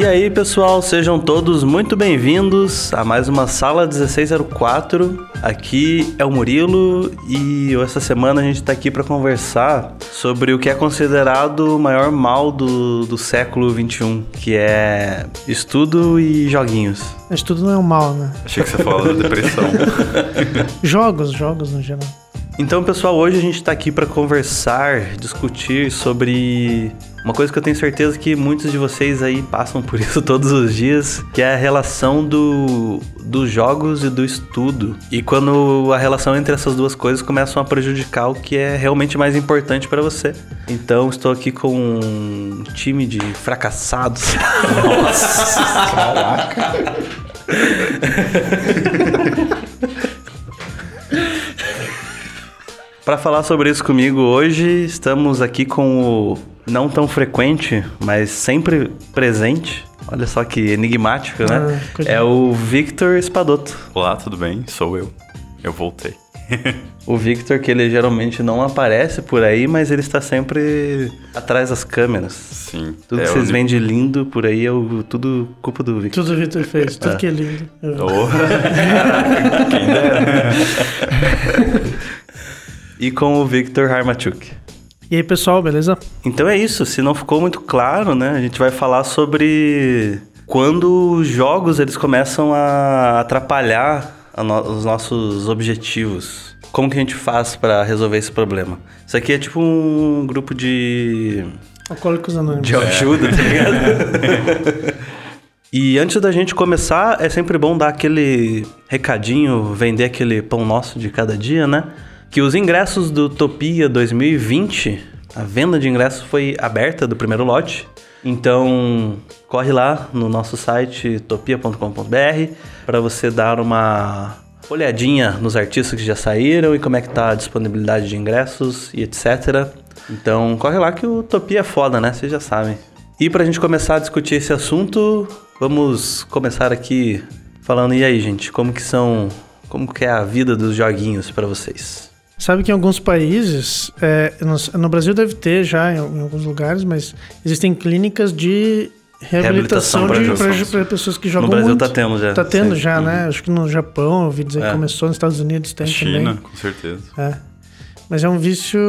E aí, pessoal, sejam todos muito bem-vindos a mais uma Sala 1604. Aqui é o Murilo e essa semana a gente tá aqui para conversar sobre o que é considerado o maior mal do, do século 21, que é estudo e joguinhos. Estudo não é um mal, né? Achei que você falava da depressão. Jogos, jogos no geral. Então, pessoal, hoje a gente está aqui para conversar, discutir sobre uma coisa que eu tenho certeza que muitos de vocês aí passam por isso todos os dias, que é a relação do, dos jogos e do estudo. E quando a relação entre essas duas coisas começam a prejudicar o que é realmente mais importante para você. Então, estou aqui com um time de fracassados. Nossa, caraca. Para falar sobre isso comigo hoje, estamos aqui com o não tão frequente, mas sempre presente. Olha só que enigmático, né? Ah, é o Victor Espadoto. Olá, tudo bem? Sou eu. Eu voltei. o Victor, que ele geralmente não aparece por aí, mas ele está sempre atrás das câmeras. Sim. Tudo é, que vocês veem de lindo por aí é o, tudo culpa do Victor. Tudo o Victor fez, tudo é. que é lindo. Oh. Quem dera. E com o Victor Harmachuk. E aí, pessoal, beleza? Então é isso. Se não ficou muito claro, né? A gente vai falar sobre quando os jogos eles começam a atrapalhar a no os nossos objetivos. Como que a gente faz para resolver esse problema? Isso aqui é tipo um grupo de Alcoólicos Anônimos. De ajuda, é. tá ligado? e antes da gente começar, é sempre bom dar aquele recadinho, vender aquele pão nosso de cada dia, né? Que os ingressos do Topia 2020, a venda de ingressos foi aberta do primeiro lote. Então, corre lá no nosso site topia.com.br para você dar uma olhadinha nos artistas que já saíram e como é que tá a disponibilidade de ingressos e etc. Então, corre lá que o Topia é foda, né? Vocês já sabem. E para a gente começar a discutir esse assunto, vamos começar aqui falando e aí, gente, como que são, como que é a vida dos joguinhos para vocês? Sabe que em alguns países, é, no, no, Brasil deve ter já em, em, alguns lugares, mas existem clínicas de reabilitação, reabilitação para pessoas que jogam No Brasil muito. tá tendo já. Tá tendo Sim. já, uhum. né? Acho que no Japão, eu ouvi dizer é. que começou, nos Estados Unidos tem China, também. com certeza. É. Mas é um vício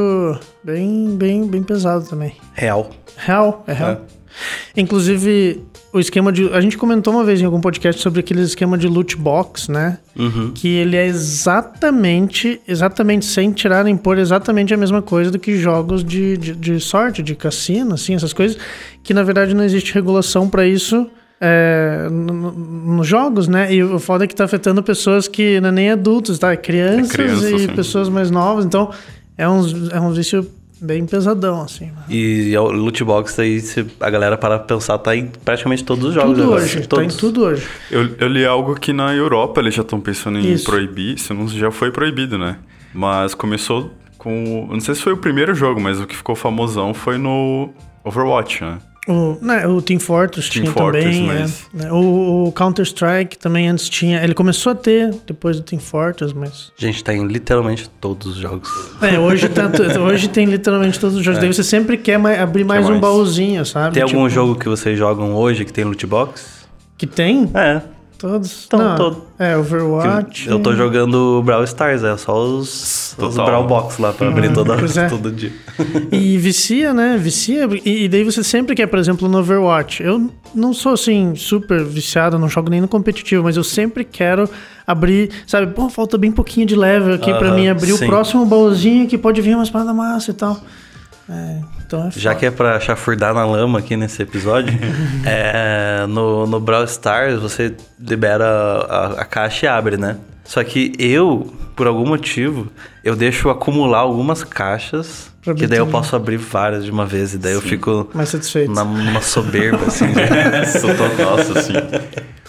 bem, bem, bem pesado também. Real. Real, é real. É. Inclusive, o esquema de. A gente comentou uma vez em algum podcast sobre aquele esquema de loot box, né? Uhum. Que ele é exatamente, exatamente, sem tirar nem pôr, exatamente a mesma coisa do que jogos de, de, de sorte, de cassino, assim, essas coisas. Que na verdade não existe regulação para isso. É, nos jogos, né? E o foda é que tá afetando pessoas que não é nem adultos, tá? Crianças é criança, e sim. pessoas mais novas. Então, é um, é um vício bem pesadão, assim. Né? E o loot box aí, se a galera para pensar, tá em praticamente todos os jogos. Tudo hoje, todos. tá em tudo hoje. Eu, eu li algo que na Europa eles já estão pensando em Isso. proibir, se não já foi proibido, né? Mas começou com... Não sei se foi o primeiro jogo, mas o que ficou famosão foi no Overwatch, né? O, né, o Team Fortress Team tinha Fortress, também. Mas... É, né, o, o Counter-Strike também antes tinha. Ele começou a ter depois do Team Fortress, mas. Gente, tá em literalmente todos os jogos. É, hoje, tá, hoje tem literalmente todos os jogos. É. Daí você sempre quer mais, abrir mais, mais um baúzinho, sabe? Tem tipo... algum jogo que vocês jogam hoje que tem loot box? Que tem? É. Todos? Então, Não, todo. É, Overwatch. Eu tô jogando Brawl Stars, é só os, os Brawl Box lá pra abrir toda, é. todo dia. E vicia, né? Vicia. E, e, daí você sempre quer, por exemplo, no Overwatch. Eu não sou assim, super viciado, não jogo nem no competitivo, mas eu sempre quero abrir, sabe? Pô, falta bem pouquinho de level aqui uh -huh, pra mim abrir sim. o próximo baúzinho que pode vir uma espada massa e tal. É, então é Já que é pra chafurdar na lama aqui nesse episódio, é, no, no Brawl Stars você libera a, a, caixa e abre, né? Só que eu, por algum motivo, eu deixo acumular algumas caixas, pra que daí eu posso abrir várias de uma vez, e daí Sim. eu fico mais satisfeito. Na, numa soberba, assim. Sou nossa, assim.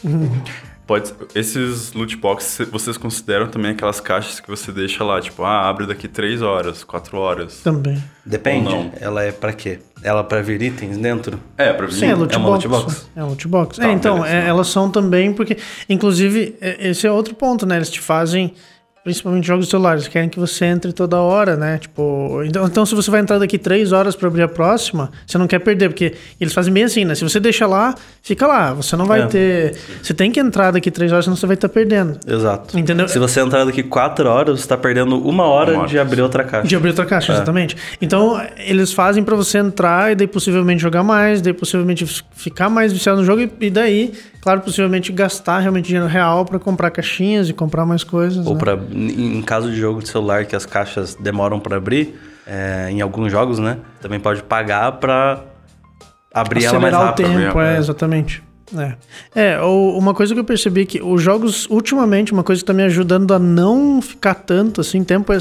Pode, esses loot boxes vocês consideram também aquelas caixas que você deixa lá, tipo, ah, abre daqui 3 horas, 4 horas. Também. Depende. Ela é para quê? Ela é para vir itens dentro? É, para vir. Sim, é, loot é uma box. loot box. É loot box. Tá, é, então, é, elas são também porque inclusive esse é outro ponto, né? Eles te fazem principalmente jogos celulares, querem que você entre toda hora, né? Tipo, então, então se você vai entrar daqui três horas para abrir a próxima, você não quer perder, porque eles fazem bem assim, né? Se você deixa lá, fica lá. Você não vai é. ter. Você tem que entrar daqui três horas, senão você vai estar tá perdendo. Exato. Entendeu? Se você entrar daqui quatro horas, você está perdendo uma hora, uma hora, de abrir outra caixa. De abrir outra caixa, é. exatamente. Então, eles fazem para você entrar e daí possivelmente jogar mais, daí possivelmente ficar mais viciado no jogo e daí claro, possivelmente gastar realmente dinheiro real para comprar caixinhas e comprar mais coisas. Ou né? para, em caso de jogo de celular que as caixas demoram para abrir, é, em alguns jogos, né? Também pode pagar para abrir Acelerar ela mais rápido. o tempo, é, é, exatamente. É. é, uma coisa que eu percebi que os jogos, ultimamente, uma coisa que tá me ajudando a não ficar tanto assim tempo é,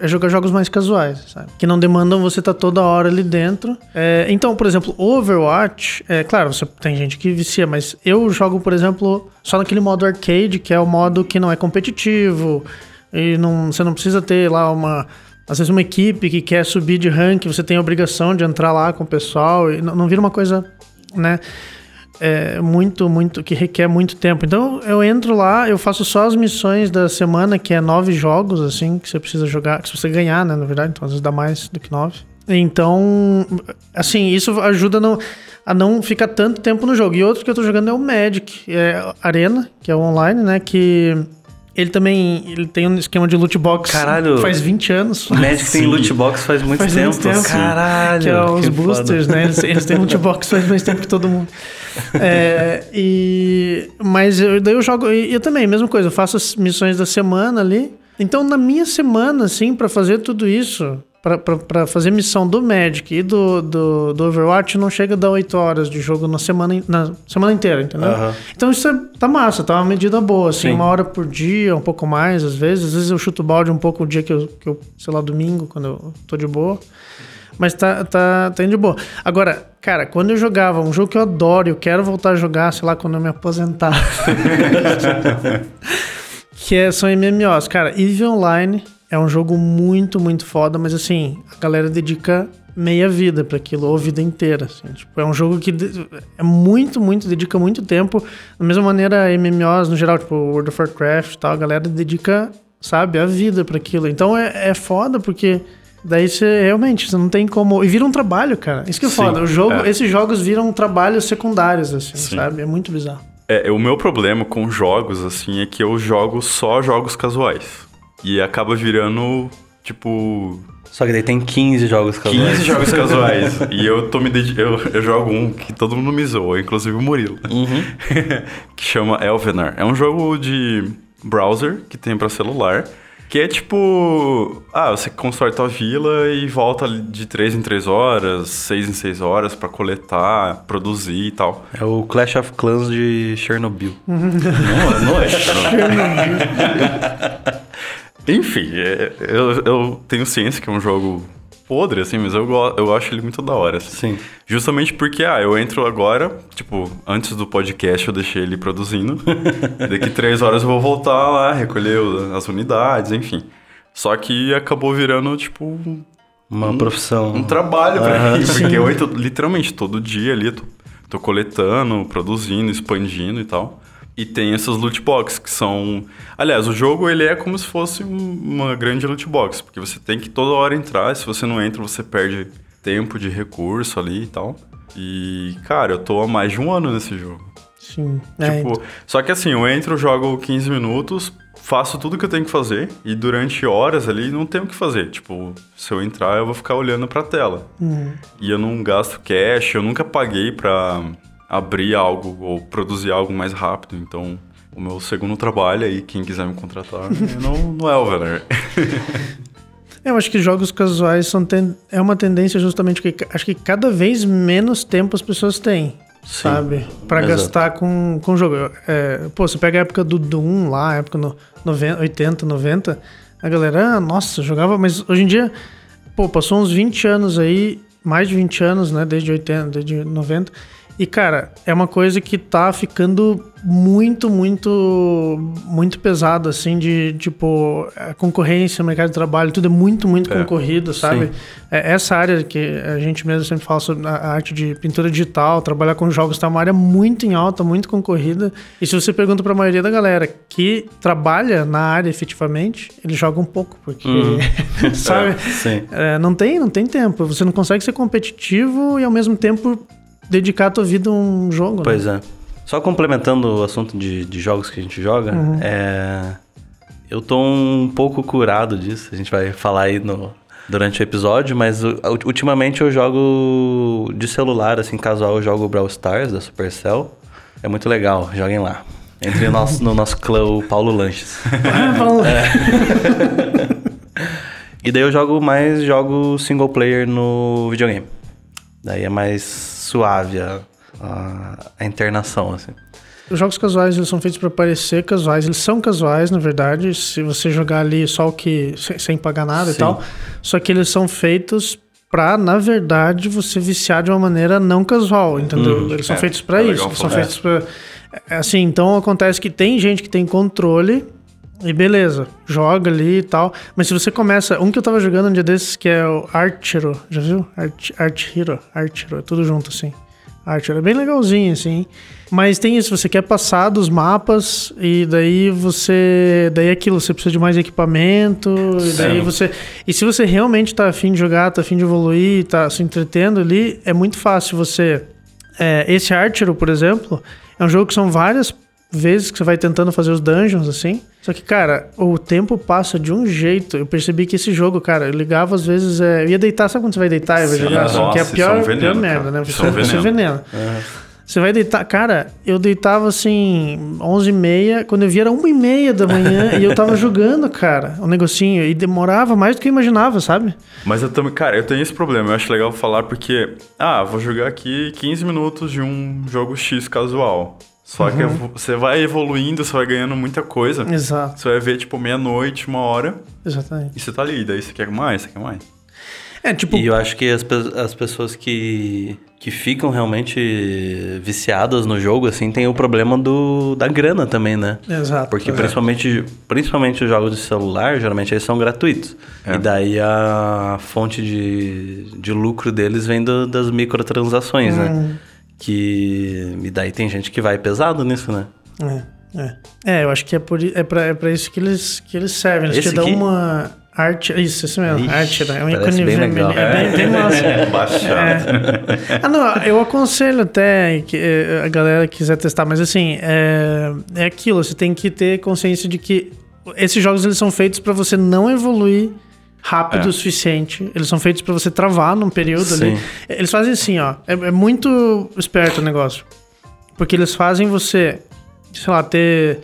é jogar jogos mais casuais, sabe? Que não demandam você estar tá toda hora ali dentro. É, então, por exemplo, Overwatch, é claro, você tem gente que vicia, mas eu jogo, por exemplo, só naquele modo arcade, que é o modo que não é competitivo. E não, você não precisa ter lá uma. Às vezes uma equipe que quer subir de rank, você tem a obrigação de entrar lá com o pessoal e não, não vira uma coisa, né? É muito, muito, que requer muito tempo. Então eu entro lá, eu faço só as missões da semana, que é nove jogos, assim, que você precisa jogar, que você ganhar, né, na verdade, então às vezes dá mais do que nove. Então, assim, isso ajuda no, a não ficar tanto tempo no jogo. E outro que eu tô jogando é o Magic, é Arena, que é online, né, que ele também ele tem um esquema de loot box. Caralho. Faz 20 anos. O Magic tem loot box faz muito faz tempo. Muito tempo. Caralho. Que é os boosters, foda. né? Eles, eles têm loot box faz mais tempo que todo mundo. É, e, mas eu, daí eu jogo. E eu também, mesma coisa, eu faço as missões da semana ali. Então, na minha semana, assim, para fazer tudo isso, para fazer missão do Magic e do, do, do, Overwatch não chega a dar 8 horas de jogo na semana, na semana inteira, entendeu? Uhum. Então isso é, tá massa, tá uma medida boa, assim, Sim. uma hora por dia, um pouco mais, às vezes. Às vezes eu chuto balde um pouco o dia que eu, que eu sei lá, domingo, quando eu tô de boa. Mas tá, tá, tá indo de boa. Agora, cara, quando eu jogava um jogo que eu adoro, eu quero voltar a jogar, sei lá, quando eu me aposentar. que é, são MMOs. Cara, EVE Online é um jogo muito, muito foda, mas assim, a galera dedica meia vida para aquilo, ou vida inteira. Assim. Tipo, é um jogo que é muito, muito, dedica muito tempo. Da mesma maneira, MMOs no geral, tipo World of Warcraft e tal, a galera dedica, sabe, a vida para aquilo. Então é, é foda porque. Daí você realmente, você não tem como. E vira um trabalho, cara. Isso que é Sim, foda. O jogo, é. Esses jogos viram trabalhos secundários, assim, Sim. sabe? É muito bizarro. É, o meu problema com jogos, assim, é que eu jogo só jogos casuais. E acaba virando, tipo. Só que daí tem 15 jogos casuais. 15 jogos casuais. e eu tô me ded... eu, eu jogo um que todo mundo me zoa, inclusive o Murilo. Uhum. que chama Elvenar. É um jogo de browser que tem para celular. Que é tipo. Ah, você constrói tua vila e volta de 3 em 3 horas, 6 em 6 horas para coletar, produzir e tal. É o Clash of Clans de Chernobyl. não, não é Chernobyl. Enfim, é, eu, eu tenho ciência que é um jogo podre, assim, mas eu, eu acho ele muito da hora. Assim. Sim. Justamente porque, ah, eu entro agora, tipo, antes do podcast eu deixei ele produzindo. Daqui três horas eu vou voltar lá, recolher as unidades, enfim. Só que acabou virando, tipo. Uma um, profissão. Um trabalho pra mim. Porque eu entro literalmente todo dia ali, tô, tô coletando, produzindo, expandindo e tal. E tem essas loot box que são. Aliás, o jogo ele é como se fosse uma grande loot box, porque você tem que toda hora entrar, se você não entra, você perde tempo de recurso ali e tal. E, cara, eu tô há mais de um ano nesse jogo. Sim. É, tipo, é. só que assim, eu entro, jogo 15 minutos, faço tudo que eu tenho que fazer e durante horas ali não tenho o que fazer. Tipo, se eu entrar, eu vou ficar olhando pra tela. Uhum. E eu não gasto cash, eu nunca paguei pra abrir algo ou produzir algo mais rápido. Então, o meu segundo trabalho aí, quem quiser me contratar, é no, no Elvener. Eu acho que jogos casuais são ten... é uma tendência justamente que acho que cada vez menos tempo as pessoas têm, Sim, sabe? para gastar com, com jogo. É, pô, você pega a época do Doom lá, a época no 90, 80, 90, a galera, ah, nossa, jogava, mas hoje em dia, pô, passou uns 20 anos aí, mais de 20 anos, né, desde 80, desde 90, E, cara, é uma coisa que tá ficando muito, muito, muito pesado, assim, de, tipo, a concorrência no mercado de trabalho, tudo é muito, muito é, concorrido, sabe? É, essa área que a gente mesmo sempre fala sobre a arte de pintura digital, trabalhar com jogos, tá uma área muito em alta, muito concorrida. E se você pergunta pra maioria da galera que trabalha na área efetivamente, eles jogam um pouco, porque, hum. sabe? É, é, não, tem, não tem tempo. Você não consegue ser competitivo e ao mesmo tempo dedicar a tua vida a um jogo, Pois né? é. Só complementando o assunto de, de jogos que a gente joga, uhum. é... eu tô um pouco curado disso. A gente vai falar aí no, durante o episódio, mas ultimamente eu jogo de celular, assim, casual, eu jogo Brawl Stars da Supercell. É muito legal, joguem lá. Entre no nosso, no nosso clã, o Paulo Lanches. Ah, Paulo. É. e daí eu jogo mais jogo single player no videogame. Daí é mais suave a a, a internação, assim. Os jogos casuais eles são feitos para parecer casuais, eles são casuais, na verdade, se você jogar ali só o que sem, sem pagar nada Sim. e tal. Só que eles são feitos para, na verdade, você viciar de uma maneira não casual, entendeu? Hum, eles são é, feitos para é isso, são feitos para é, assim, então acontece que tem gente que tem controle e beleza, joga ali e tal. Mas se você começa. Um que eu tava jogando um dia desses que é o Art Hero. Já viu? Art, Art Hero. Art Hero. É tudo junto assim. Arte era bem legalzinho, assim. Mas tem isso, você quer passar dos mapas e daí você. Daí é aquilo, você precisa de mais equipamento. E daí você. E se você realmente tá afim de jogar, tá afim de evoluir, tá se entretendo ali, é muito fácil você. É, esse Archer, por exemplo, é um jogo que são várias vezes que você vai tentando fazer os dungeons, assim. Só que, cara, o tempo passa de um jeito. Eu percebi que esse jogo, cara, eu ligava às vezes. É... Eu ia deitar, sabe quando você vai deitar e vai jogar? Nossa, que é a pior, veneno, pior merda, né? Você, você veneno. Uhum. Você vai deitar. Cara, eu deitava assim, 11h30. Quando eu via era 1h30 da manhã e eu tava jogando, cara, um negocinho. E demorava mais do que eu imaginava, sabe? Mas eu também. Cara, eu tenho esse problema. Eu acho legal falar porque. Ah, vou jogar aqui 15 minutos de um jogo X casual. Só uhum. que você vai evoluindo, você vai ganhando muita coisa. Exato. Você vai ver, tipo, meia-noite, uma hora. Exatamente. E você tá ali, daí você quer mais, você quer mais. É, tipo... E eu acho que as, as pessoas que, que ficam realmente viciadas no jogo, assim, tem o problema do, da grana também, né? Exato. Porque principalmente, principalmente os jogos de celular, geralmente eles são gratuitos. É. E daí a fonte de, de lucro deles vem do, das microtransações, né? hum. né? Que. E daí tem gente que vai pesado nisso, né? É, é. É, eu acho que é, por, é, pra, é pra isso que eles, que eles servem. Eles Esse te dão uma arte. Isso, isso mesmo. Ixi, arte, né? É um ícone vermelho. É, é bem, bem massa. É, é. Ah, não, eu aconselho até que eh, a galera quiser testar, mas assim, é, é aquilo. Você tem que ter consciência de que esses jogos eles são feitos para você não evoluir rápido é. o suficiente. Eles são feitos para você travar num período Sim. ali. Eles fazem assim, ó. É, é, muito esperto o negócio. Porque eles fazem você, sei lá, ter.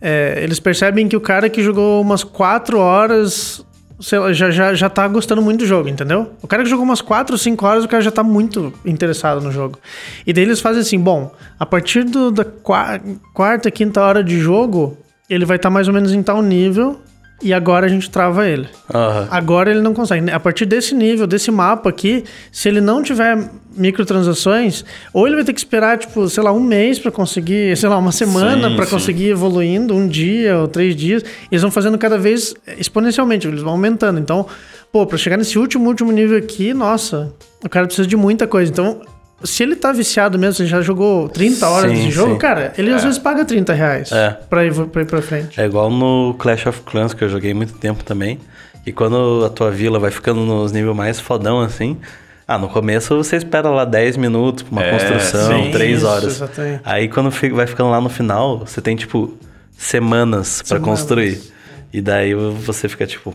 É, eles percebem que o cara que jogou umas 4 horas. Sei lá, já, já, já tá gostando muito do jogo, entendeu? O cara que jogou umas 4 ou 5 horas, o cara já tá muito interessado no jogo. E daí eles fazem assim: bom, a partir do, da quarta, quinta hora de jogo, ele vai estar tá mais ou menos em tal nível e agora a gente trava ele. Uhum. Agora ele não consegue. A partir desse nível, desse mapa aqui, se ele não tiver microtransações, ou ele vai ter que esperar, tipo, sei lá, um mês para conseguir, sei lá, uma semana para conseguir evoluindo, um dia ou três dias. Eles vão fazendo cada vez exponencialmente, eles vão aumentando. Então, pô, para chegar nesse último, último nível aqui, nossa, o cara precisa de muita coisa. Então, se ele tá viciado mesmo, você já jogou 30 horas sim, de jogo, sim. cara, ele é. às vezes paga 30 reais é. pra, ir, pra ir pra frente. É igual no Clash of Clans, que eu joguei muito tempo também. E quando a tua vila vai ficando nos níveis mais fodão assim. Ah, no começo você espera lá 10 minutos pra uma é, construção, sim, 3 isso, horas. Exatamente. Aí quando vai ficando lá no final, você tem tipo semanas para construir. E daí você fica tipo,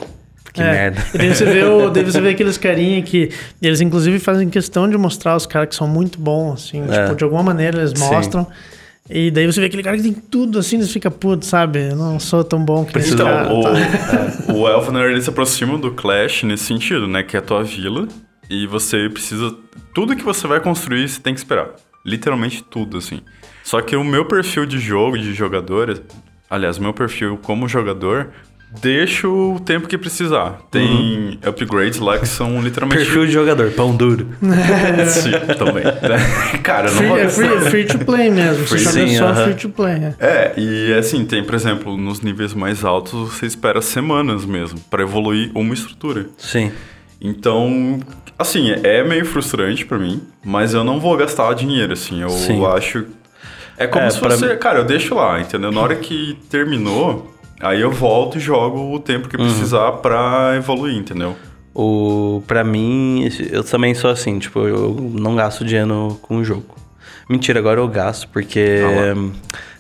que é. merda. E daí você, vê o, daí você vê aqueles carinha que. Eles, inclusive, fazem questão de mostrar os caras que são muito bons, assim. É. Tipo, de alguma maneira eles mostram. Sim. E daí você vê aquele cara que tem tudo assim, você fica puto, sabe? Eu não sou tão bom que esse cara. O, tá? o Elvenar, ele se aproxima do Clash nesse sentido, né? Que é a tua vila. E você precisa. Tudo que você vai construir, você tem que esperar. Literalmente tudo, assim. Só que o meu perfil de jogo, de jogador. Aliás, o meu perfil como jogador deixo o tempo que precisar. Tem uhum. upgrades lá que são literalmente. Perfil de jogador, pão duro. Sim, também. Cara, não free, é free, free, to play mesmo. Free, você sim, só uh -huh. free to play. É. é, e assim, tem, por exemplo, nos níveis mais altos você espera semanas mesmo para evoluir uma estrutura. Sim. Então, assim, é meio frustrante para mim, mas eu não vou gastar dinheiro, assim. Eu sim. acho. É como é, se fosse. Pra... Cara, eu deixo lá, entendeu? Na hora que terminou Aí eu volto e jogo o tempo que uhum. precisar pra evoluir, entendeu? O, pra mim, eu também sou assim, tipo, eu não gasto dinheiro com o jogo. Mentira, agora eu gasto, porque ah,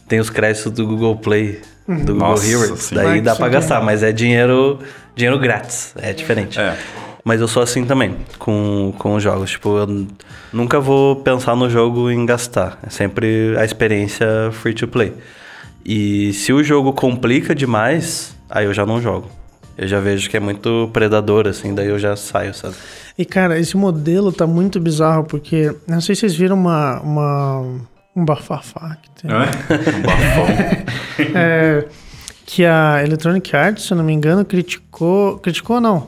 tem os créditos do Google Play, uhum. do Nossa, Google Heroes. Daí dá pra gastar, mas é dinheiro, dinheiro grátis, é diferente. É. Mas eu sou assim também, com, com os jogos. Tipo, eu nunca vou pensar no jogo em gastar. É sempre a experiência free to play. E se o jogo complica demais, aí eu já não jogo. Eu já vejo que é muito predador, assim, daí eu já saio, sabe? E, cara, esse modelo tá muito bizarro, porque... Não sei se vocês viram uma... uma um bafafá que tem. É? um bafão. é, que a Electronic Arts, se eu não me engano, criticou... Criticou, não.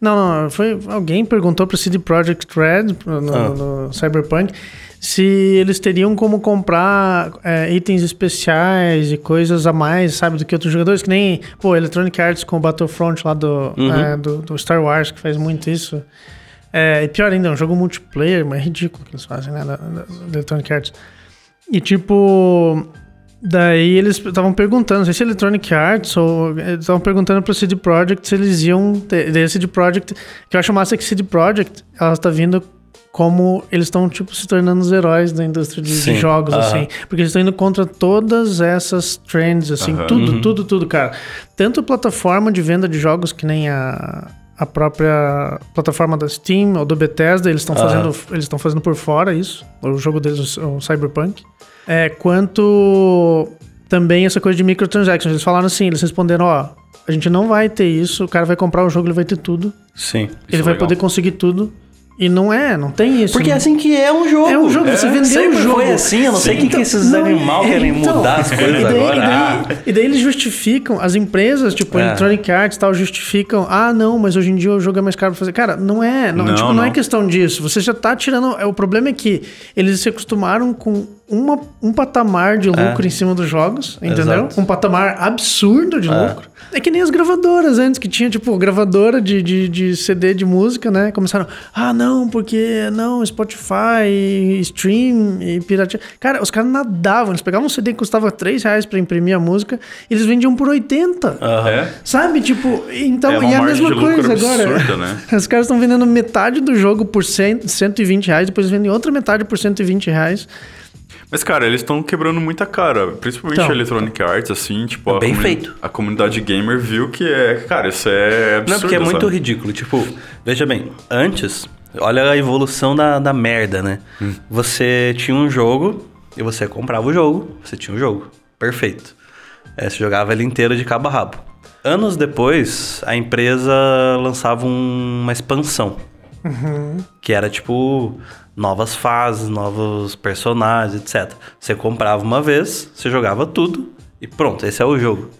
Não, não, foi... Alguém perguntou pro CD Projekt Red, no, ah. no Cyberpunk se eles teriam como comprar é, itens especiais e coisas a mais, sabe, do que outros jogadores, que nem, pô, Electronic Arts com o Battlefront lá do, uhum. é, do, do, Star Wars, que faz muito isso. É, e pior ainda, é um jogo multiplayer, mas é ridículo que eles fazem, né, da, da, da Electronic Arts. E tipo, daí eles estavam perguntando, não sei se é Electronic Arts ou estavam perguntando pro CD Projekt se eles iam ter, CD Project Projekt, que eu acho massa que CD Projekt, ela está vindo como eles estão tipo se tornando os heróis da indústria de, de jogos uh -huh. assim, porque eles estão indo contra todas essas trends assim, uh -huh. tudo, uhum. tudo, tudo, cara. Tanto plataforma de venda de jogos que nem a a própria plataforma da Steam ou do Bethesda, eles estão uh -huh. fazendo eles estão fazendo por fora isso, o jogo deles o Cyberpunk. É, quanto também essa coisa de microtransactions, eles falaram assim, eles responderam, ó, a gente não vai ter isso, o cara vai comprar o jogo, ele vai ter tudo. Sim. Ele vai legal. poder conseguir tudo. E não é, não tem isso. Porque é assim que é um jogo. É um jogo, é. você vendeu um jogo. foi assim, eu não Sim. sei o que, que esses não, animais querem então, mudar as coisas e daí, agora. E daí, ah. e daí, eles justificam, as empresas, tipo é. Electronic Arts e tal, justificam, ah, não, mas hoje em dia o jogo é mais caro pra fazer. Cara, não é, não, não, tipo, não, não é questão disso. Você já tá tirando. É, o problema é que eles se acostumaram com uma, um patamar de lucro é. em cima dos jogos, entendeu? Exato. Um patamar absurdo de é. lucro. É que nem as gravadoras antes, que tinha, tipo, gravadora de, de, de CD de música, né? Começaram, ah, não, porque não, Spotify, stream e. Cara, os caras nadavam, eles pegavam um CD que custava 3 reais pra imprimir a música, e eles vendiam por 80. Uhum. É? Sabe? Tipo, então, é e a mesma coisa agora. Absurda, né? Os caras estão vendendo metade do jogo por 100, 120 reais, depois vendem outra metade por 120 reais. Mas, cara, eles estão quebrando muita cara. Principalmente então, a Electronic Arts, assim, tipo... É bem feito. A comunidade gamer viu que é... Cara, isso é absurdo, Não, porque é muito sabe? ridículo. Tipo, veja bem, antes... Olha a evolução da, da merda, né? Hum. Você tinha um jogo e você comprava o jogo. Você tinha um jogo. Perfeito. É, você jogava ele inteiro de cabo a rabo. Anos depois, a empresa lançava um, uma expansão. Uhum. Que era tipo novas fases, novos personagens, etc. Você comprava uma vez, você jogava tudo e pronto, esse é o jogo.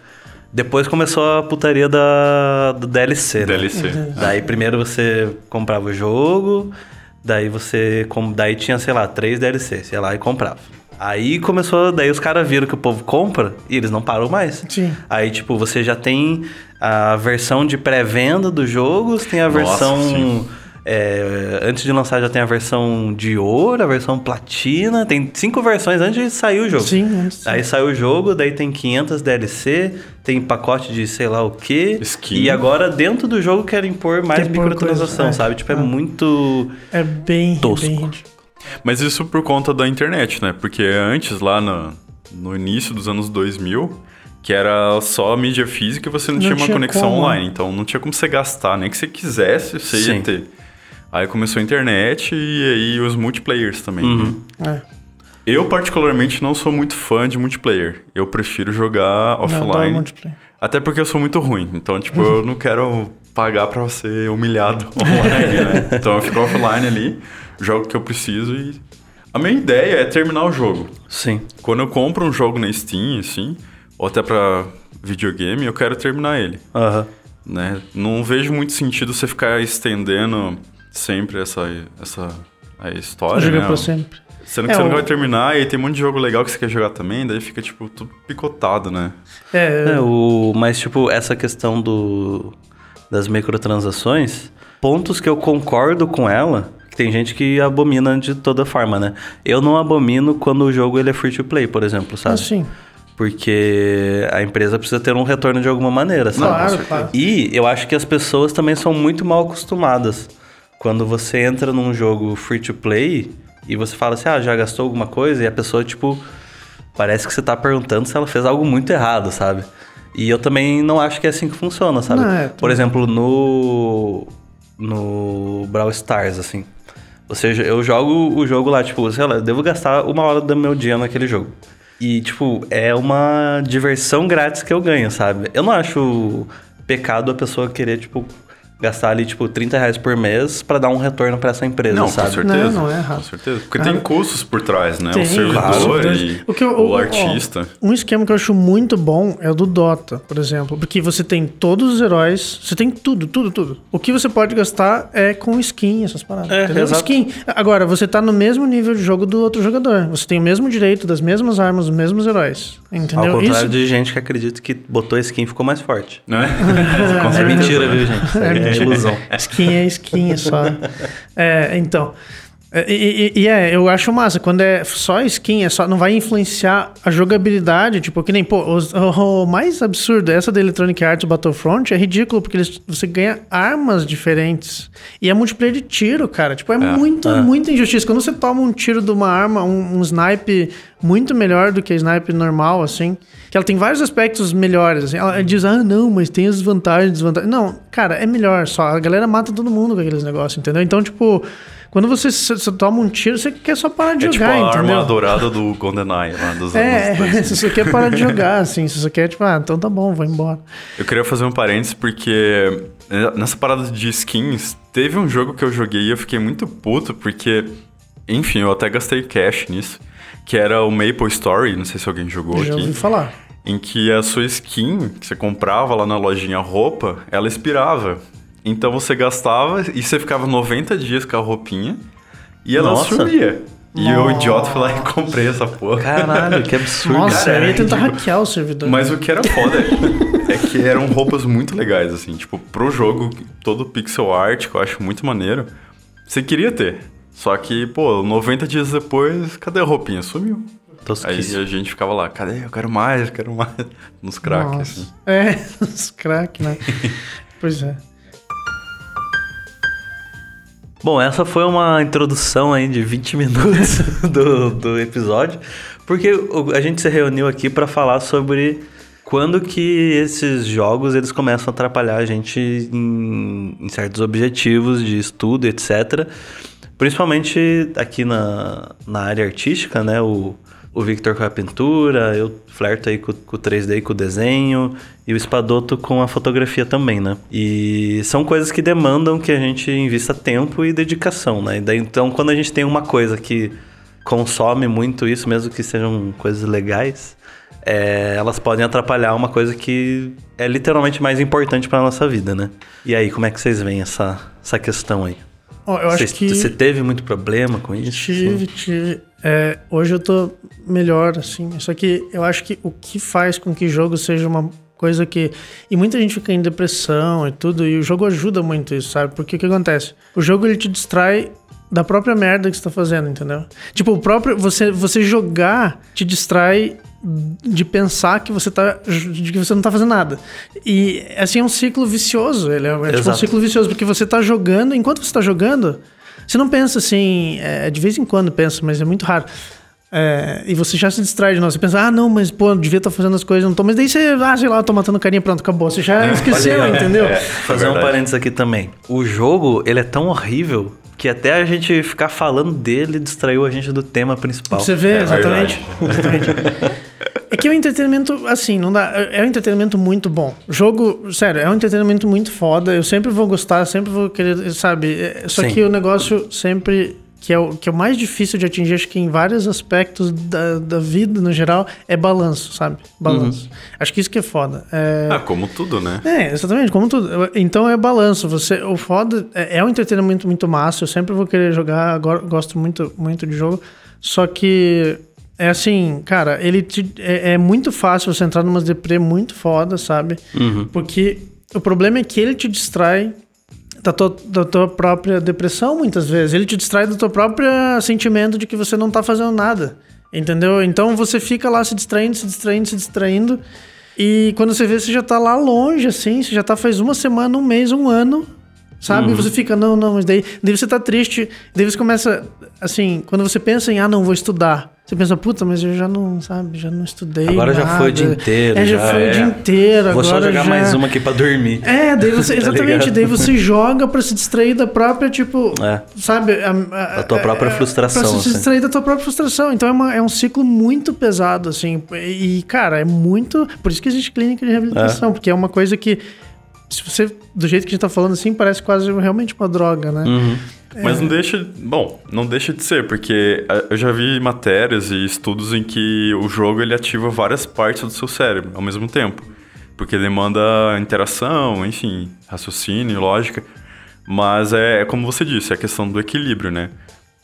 Depois começou a putaria da, do DLC, né? DLC. Uhum. Daí primeiro você comprava o jogo, daí você. Daí tinha, sei lá, três DLCs, ia lá e comprava. Aí começou, daí os caras viram que o povo compra e eles não param mais. Sim. Aí, tipo, você já tem a versão de pré-venda dos jogos, tem a Nossa, versão. Sim é, antes de lançar já tem a versão de ouro, a versão platina, tem cinco versões antes de sair o jogo. Sim, antes. Aí saiu o jogo, daí tem 500 DLC, tem pacote de sei lá o quê. Skin. E agora dentro do jogo querem pôr mais microtransação, é. sabe? Tipo, é, é muito É bem tosco. Bem... Mas isso por conta da internet, né? Porque antes, lá no, no início dos anos 2000, que era só mídia física e você não, não tinha uma tinha conexão como. online. Então não tinha como você gastar, nem que você quisesse, você Sim. ia ter. Aí começou a internet e aí os multiplayers também. Uhum. É. Eu, particularmente, não sou muito fã de multiplayer. Eu prefiro jogar offline. Até porque eu sou muito ruim. Então, tipo, eu não quero pagar pra ser humilhado online, né? Então eu fico offline ali, jogo o que eu preciso e. A minha ideia é terminar o jogo. Sim. Quando eu compro um jogo na Steam, assim, ou até pra videogame, eu quero terminar ele. Aham. Né? Não vejo muito sentido você ficar estendendo sempre essa, essa a história, Joga né? pra sempre. Sendo que É, você o- não vai terminar e tem um monte de jogo legal que você quer jogar também, daí fica, tipo, tudo picotado, né? É, É, o, mas, tipo, essa questão do, das microtransações, pontos que eu concordo com ela, que tem gente que abomina de toda forma, né? Eu não abomino quando o jogo ele é free to play, por exemplo, sabe? assim. Porque a empresa precisa ter um retorno de alguma maneira, sabe? Claro, claro. E eu acho que as pessoas também são muito mal acostumadas. Quando você entra num jogo free to play e você fala assim, ah, já gastou alguma coisa? E a pessoa, tipo, parece que você tá perguntando se ela fez algo muito errado, sabe? E eu também não acho que é assim que funciona, sabe? Não, é, Por exemplo, no. No Brawl Stars, assim. Você, eu jogo o jogo lá, tipo, sei lá, eu devo gastar uma hora do meu dia naquele jogo. E, tipo, é uma diversão grátis que eu ganho, sabe? Eu não acho pecado a pessoa querer, tipo, gastar ali, tipo, 30 reais por mês pra dar um retorno pra essa empresa, Não, sabe? com certeza. Não, não é errado. Com certeza. Porque Ah, tem custos por trás, né? Tem, o servidor claro. e O que eu- o ó, artista. Um esquema que eu acho muito bom é o do Dota, por exemplo. Porque você tem todos os heróis, você tem tudo, tudo, tudo. O que você pode gastar é com skin, essas paradas. É, entendeu? exato. Skin. Agora, você tá no mesmo nível de jogo do outro jogador. Você tem o mesmo direito das mesmas armas, os mesmos heróis. Entendeu? Ao contrário Isso- de gente que acredita que botou skin e ficou mais forte. Né? É mentira, viu, gente? É, ilusão. Skin é skin, é só. É, então. É, E, e- e é, eu acho massa. Quando é só skin, é só, não vai influenciar a jogabilidade. Tipo, que nem, pô, os- o, mais absurdo, essa da Electronic Arts Battlefront, é ridículo, porque eles, você ganha armas diferentes. E é multiplayer de tiro, cara. Tipo, é, muito, muita injustiça. Quando você toma um tiro de uma arma, um, um snipe muito melhor do que a snipe normal, assim. Que ela tem vários aspectos melhores. Assim. Ela diz, ah, não, mas tem as vantagens e desvantagens. Não, cara, é melhor só. A galera mata todo mundo com aqueles negócios, entendeu? Então, tipo, quando você, toma um tiro, você quer só parar de É tipo jogar, a entendeu? arma dourada do GoldenEye lá dos É, anos 2000. se você quer parar de jogar, assim, se você quer, tipo, ah, então tá bom, vou embora. Eu queria fazer um parênteses porque eh, nessa parada de skins, teve um jogo que eu joguei e eu fiquei muito puto porque, enfim, eu até gastei cash nisso, que era o Maple Story, não sei se alguém jogou Já ouvi aqui, falar. Em que a sua skin que você comprava lá na lojinha roupa, ela expirava. Então você gastava e você ficava 90 dias com a roupinha e ela Nossa. sumia. E eu, idiota, fui lá e comprei essa porra. Caralho, que absurdo. Nossa, cara, eu ia é tentar hackear o servidor. Mas o que era foda é que eram roupas muito legais, assim. Tipo, pro jogo, todo pixel art, que eu acho muito maneiro, você queria ter. Só que, pô, 90 dias depois, cadê a roupinha? Sumiu. Aí a gente ficava lá, cadê? Eu quero mais, eu quero mais. Nos Nossa. assim. É, os crack, né? pois é. Bom, essa foi uma introdução aí de 20 minutos do, do episódio, porque a gente se reuniu aqui para falar sobre quando que esses jogos eles começam a atrapalhar a gente em, em certos objetivos de estudo, etc. Principalmente aqui na, na área artística, né? O, o Victor com a pintura, eu flerto aí com, com o 3D e com o desenho, e o Espadoto com a fotografia também, né? E são coisas que demandam que a gente invista tempo e dedicação, né? E daí, então, quando a gente tem uma coisa que consome muito isso, mesmo que sejam coisas legais, é, elas podem atrapalhar uma coisa que é literalmente mais importante para nossa vida, né? E aí, como é que vocês veem essa, essa questão aí? Ó, eu acho que... Você teve muito problema com isso? Tive, tive. É, hoje eu tô melhor, assim. Só que eu acho que o que faz com que jogo seja uma coisa que. E muita gente fica em depressão e tudo, e o jogo ajuda muito isso, sabe? Porque o que acontece? O jogo ele te distrai da própria merda que você tá fazendo, entendeu? Tipo, o próprio. Você, você jogar te distrai de pensar que você tá de que você não tá fazendo nada. E assim é um ciclo vicioso, ele é, é tipo um ciclo vicioso porque você tá jogando, enquanto você tá jogando, você não pensa assim, é, de vez em quando pensa, mas é muito raro. É, e você já se distrai de novo. Você pensa, ah, não, mas pô, eu devia estar fazendo as coisas, não tô. Mas daí você, ah, sei lá, eu tô matando carinha, pronto, acabou. Você já esqueceu, Olha aí, ó. entendeu? É, Fazer um parênteses aqui também. O jogo, ele é tão horrível que até a gente ficar falando dele distraiu a gente do tema principal. Você É exatamente. exatamente. É que é um entretenimento, assim, não dá. É um entretenimento muito bom. Jogo, sério, é um entretenimento muito foda. Eu sempre vou gostar, sempre vou querer, sabe? É, Só Sim. que o negócio sempre que é, o, que é o mais difícil de atingir, acho que em vários aspectos da, da vida no geral, é balanço, sabe? Balanço. Uhum. Acho que isso que é foda. É... Ah, como tudo, né? É, exatamente, como tudo. Então é balanço. Você, o foda é, é um entretenimento muito massa. Eu sempre vou querer jogar, agora gosto muito, muito de jogo. Só que é assim, cara, ele te, é, é, muito fácil você entrar numa deprê muito foda, sabe? Uhum. Porque o problema é que ele te distrai da tua, da tua própria depressão, muitas vezes. Ele te distrai do teu próprio sentimento de que você não tá fazendo nada. Entendeu? Então você fica lá se distraindo, se distraindo, se distraindo. E quando você vê, você já tá lá longe, assim, você já tá faz uma semana, um mês, um ano, sabe? Uhum. Você fica, não, não, mas daí, daí você tá triste, daí você começa, assim, quando você pensa em, ah, não, vou estudar. Você pensa, puta, mas eu já não, sabe, já não estudei. Agora nada. já foi o dia inteiro. É, já, já foi é. o dia inteiro. Vou só jogar já... mais uma aqui pra dormir. É, daí você, tá exatamente, daí você joga pra se distrair da própria, tipo, é. sabe? A, a, a tua própria frustração. Pra se assim. distrair da tua própria frustração. Então é, uma, é um ciclo muito pesado, assim. E, cara, é muito. Por isso que existe clínica de reabilitação, é. porque é uma coisa que. Se você, do jeito que a gente tá falando assim, parece quase realmente uma droga, né? Uhum. Mas não deixa. Bom, não deixa de ser, porque eh, eu já vi matérias e estudos em que o jogo ele ativa várias partes do seu cérebro ao mesmo tempo. Porque ele manda interação, enfim, raciocínio, lógica. Mas é, é como você disse, é a questão do equilíbrio, né?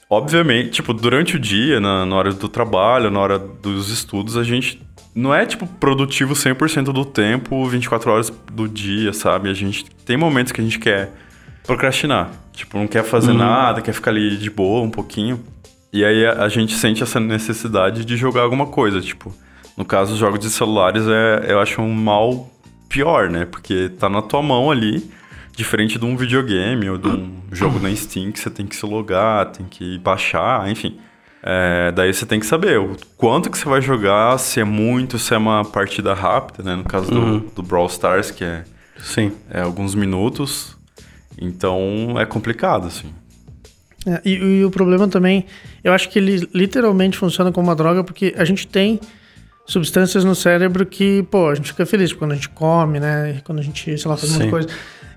Obviamente, tipo, durante o dia, na, na hora do trabalho, na hora dos estudos, a gente não é, tipo, produtivo 100% do tempo, 24 horas do dia, sabe? A gente tem momentos que a gente quer procrastinar. Tipo, não quer fazer uhum. nada, quer ficar ali de boa um pouquinho. E aí a, a, gente sente essa necessidade de jogar alguma coisa. Tipo, no caso, os jogos de celulares é, eu acho um mal pior, né? Porque tá na tua mão ali, diferente de um videogame ou de um jogo na Steam que você tem que se logar, tem que baixar, enfim. É, daí você tem que saber o quanto que você vai jogar, se é muito, se é uma partida rápida, né? No caso uhum. do, do Brawl Stars, que é, Sim. é alguns minutos. Então é complicado, assim. É, e, e, o problema também, eu acho que ele literalmente funciona como uma droga porque a gente tem substâncias no cérebro que, pô, a gente fica feliz quando a gente come, né? Quando a gente, sei lá, faz uma coisa.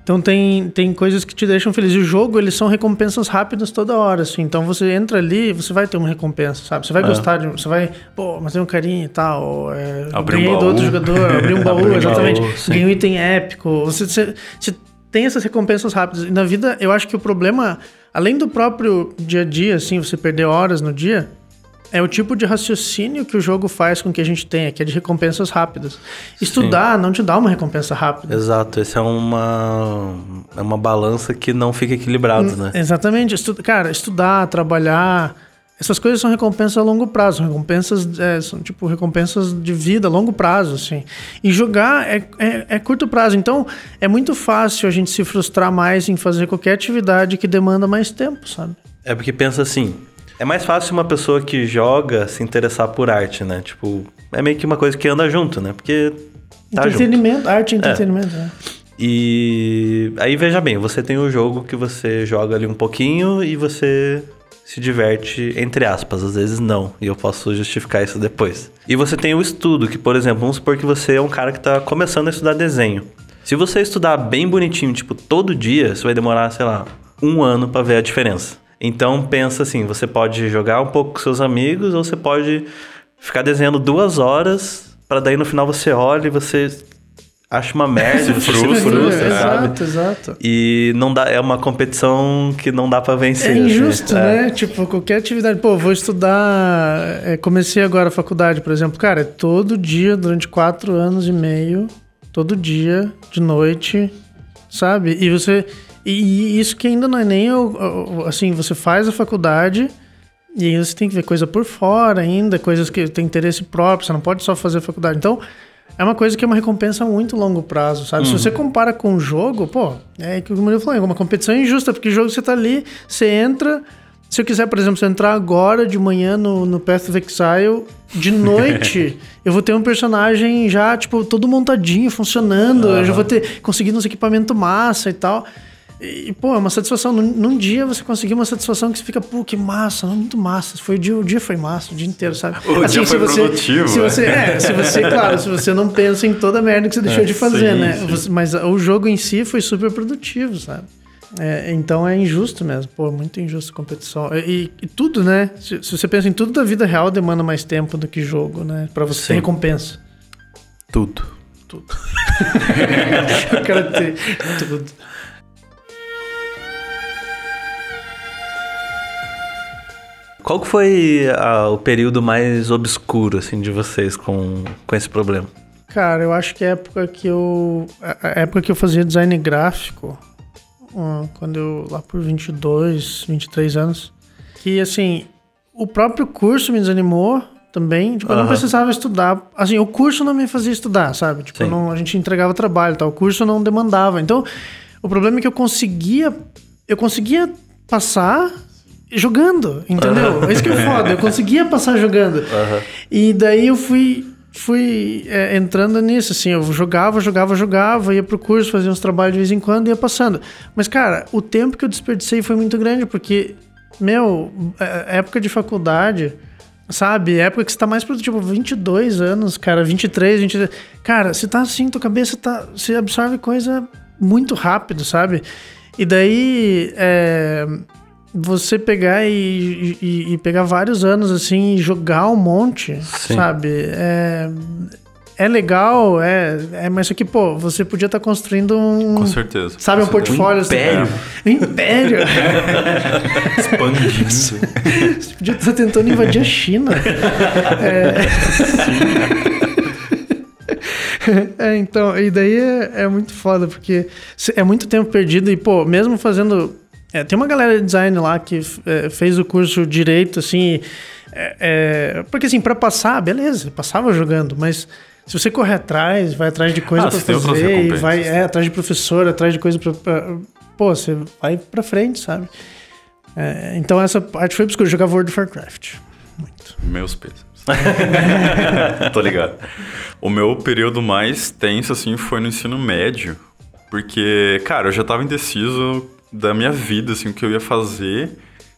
Então tem, tem coisas que te deixam feliz. E o jogo, eles são recompensas rápidas toda hora, assim. Então você entra ali, você vai ter uma recompensa, sabe? Você vai é. gostar de. Você vai, pô, mas tem um carinho e tal. É, ganhei um do outro jogador, abri um baú, exatamente. ganhei um item épico. Você, você, você tem essas recompensas rápidas. E na vida, eu acho que o problema, além do próprio dia a dia, assim, você perder horas no dia, é o tipo de raciocínio que o jogo faz com que a gente tenha, que é de recompensas rápidas. Estudar Sim. não te dá uma recompensa rápida. Exato, essa é uma, é uma balança que não fica equilibrada, né? Exatamente. Estu, cara, estudar, trabalhar, essas coisas são recompensas a longo prazo, recompensas é, são tipo recompensas de vida a longo prazo, assim. E jogar é, é, é, curto prazo, então é muito fácil a gente se frustrar mais em fazer qualquer atividade que demanda mais tempo, sabe? É porque pensa assim, é mais fácil uma pessoa que joga se interessar por arte, né? Tipo, é meio que uma coisa que anda junto, né? Porque tá entretenimento, junto. arte e entretenimento, é. é. E aí veja bem, você tem o um jogo que você joga ali um pouquinho e você se diverte, entre aspas, às vezes não, e eu posso justificar isso depois. E você tem o estudo, que, por exemplo, vamos supor que você é um cara que está começando a estudar desenho. Se você estudar bem bonitinho, tipo, todo dia, você vai demorar, sei lá, um ano para ver a diferença. Então pensa assim, você pode jogar um pouco com seus amigos ou você pode ficar desenhando duas horas para daí no final você olha e você acha uma merda, você frustra, se frustra, é, sabe? Exato, exato. E não dá, é uma competição que não dá para vencer. É assim. injusto, assim. né? É. Tipo, qualquer atividade. Pô, vou estudar. É, comecei agora a faculdade, por exemplo. Cara, é todo dia, durante quatro anos e meio, todo dia, de noite, sabe? E você. E, isso que ainda não é nem o, assim, você faz a faculdade. E aí você tem que ver coisa por fora ainda, coisas que tem interesse próprio, você não pode só fazer a faculdade. Então, é uma coisa que é uma recompensa a muito longo prazo, sabe? Uhum. Se você compara com um jogo, pô, é que o Murilo falou, é uma competição injusta, porque o jogo você tá ali, você entra. Se eu quiser, por exemplo, se eu entrar agora de manhã no, no Path of Exile, de noite, eu vou ter um personagem já, tipo, todo montadinho, funcionando, uhum. eu já vou ter conseguido uns equipamentos massa e tal. E, pô, é uma satisfação. Num, num, dia você conseguiu uma satisfação que você fica, pô, que massa, muito massa. Foi o dia, o dia foi massa, o dia inteiro, sabe? O assim, dia foi você, produtivo. Se você, é, se você, claro, se você não pensa em toda a merda que você deixou é, de fazer, sim, né? Sim. Você, mas o jogo em si foi super produtivo, sabe? É, então é injusto mesmo, pô, muito injusto a competição. E, e tudo, né? Se, se, você pensa em tudo da vida real, demanda mais tempo do que jogo, né? Pra você Sim. ter recompensa. Tudo. Tudo. Eu quero ter tudo. Qual que foi a, o período mais obscuro, assim, de vocês com, com esse problema? Cara, eu acho que a época que eu... A época que eu fazia design gráfico, quando eu... Lá por 22, 23 anos, que, assim, o próprio curso me desanimou também. Tipo, eu não precisava estudar. Assim, o curso não me fazia estudar, sabe? Tipo, não, a gente entregava trabalho, tal. O curso não demandava. Então, o problema é que eu conseguia... Eu conseguia passar jogando, entendeu? Uhum. É isso que é foda. Eu conseguia passar jogando. Uhum. E daí eu fui fui é, entrando nisso, assim, eu jogava, jogava, jogava, ia pro curso, fazia uns trabalhos de vez em quando ia passando. Mas, cara, o tempo que eu desperdicei foi muito grande, porque, meu, é, é época de faculdade, sabe? Época que você tá mais pro, tipo, 22 anos, cara, 23, 23... Cara, você tá assim, tua cabeça tá... Você absorve coisa muito rápido, sabe? E daí, é você pegar e, e, e, pegar vários anos assim e jogar um monte, Sim. sabe? É, é legal, é, é, mas aqui, pô, você podia estar tá construindo um. Com certeza. Sabe, com um portfólio. Assim. Um império. Um império. Expandindo. Você podia estar tá tentando invadir a China. é. é, então, e daí é, é muito foda, porque é muito tempo perdido e, pô, mesmo fazendo é, tem uma galera de design lá que é, fez o curso direito, assim. É, é porque, assim, para passar, beleza, passava jogando, mas se você correr atrás, vai atrás de coisa ah, pra fazer, e vai é, atrás de professor, atrás de coisa pra, pra. Pô, você vai pra frente, sabe? É, então essa parte foi porque eu jogava World of Warcraft. Muito. Meus pesos. Tô ligado. O meu período mais tenso, assim, foi no ensino médio. Porque, cara, eu já tava indeciso da minha vida, assim, o que eu ia fazer.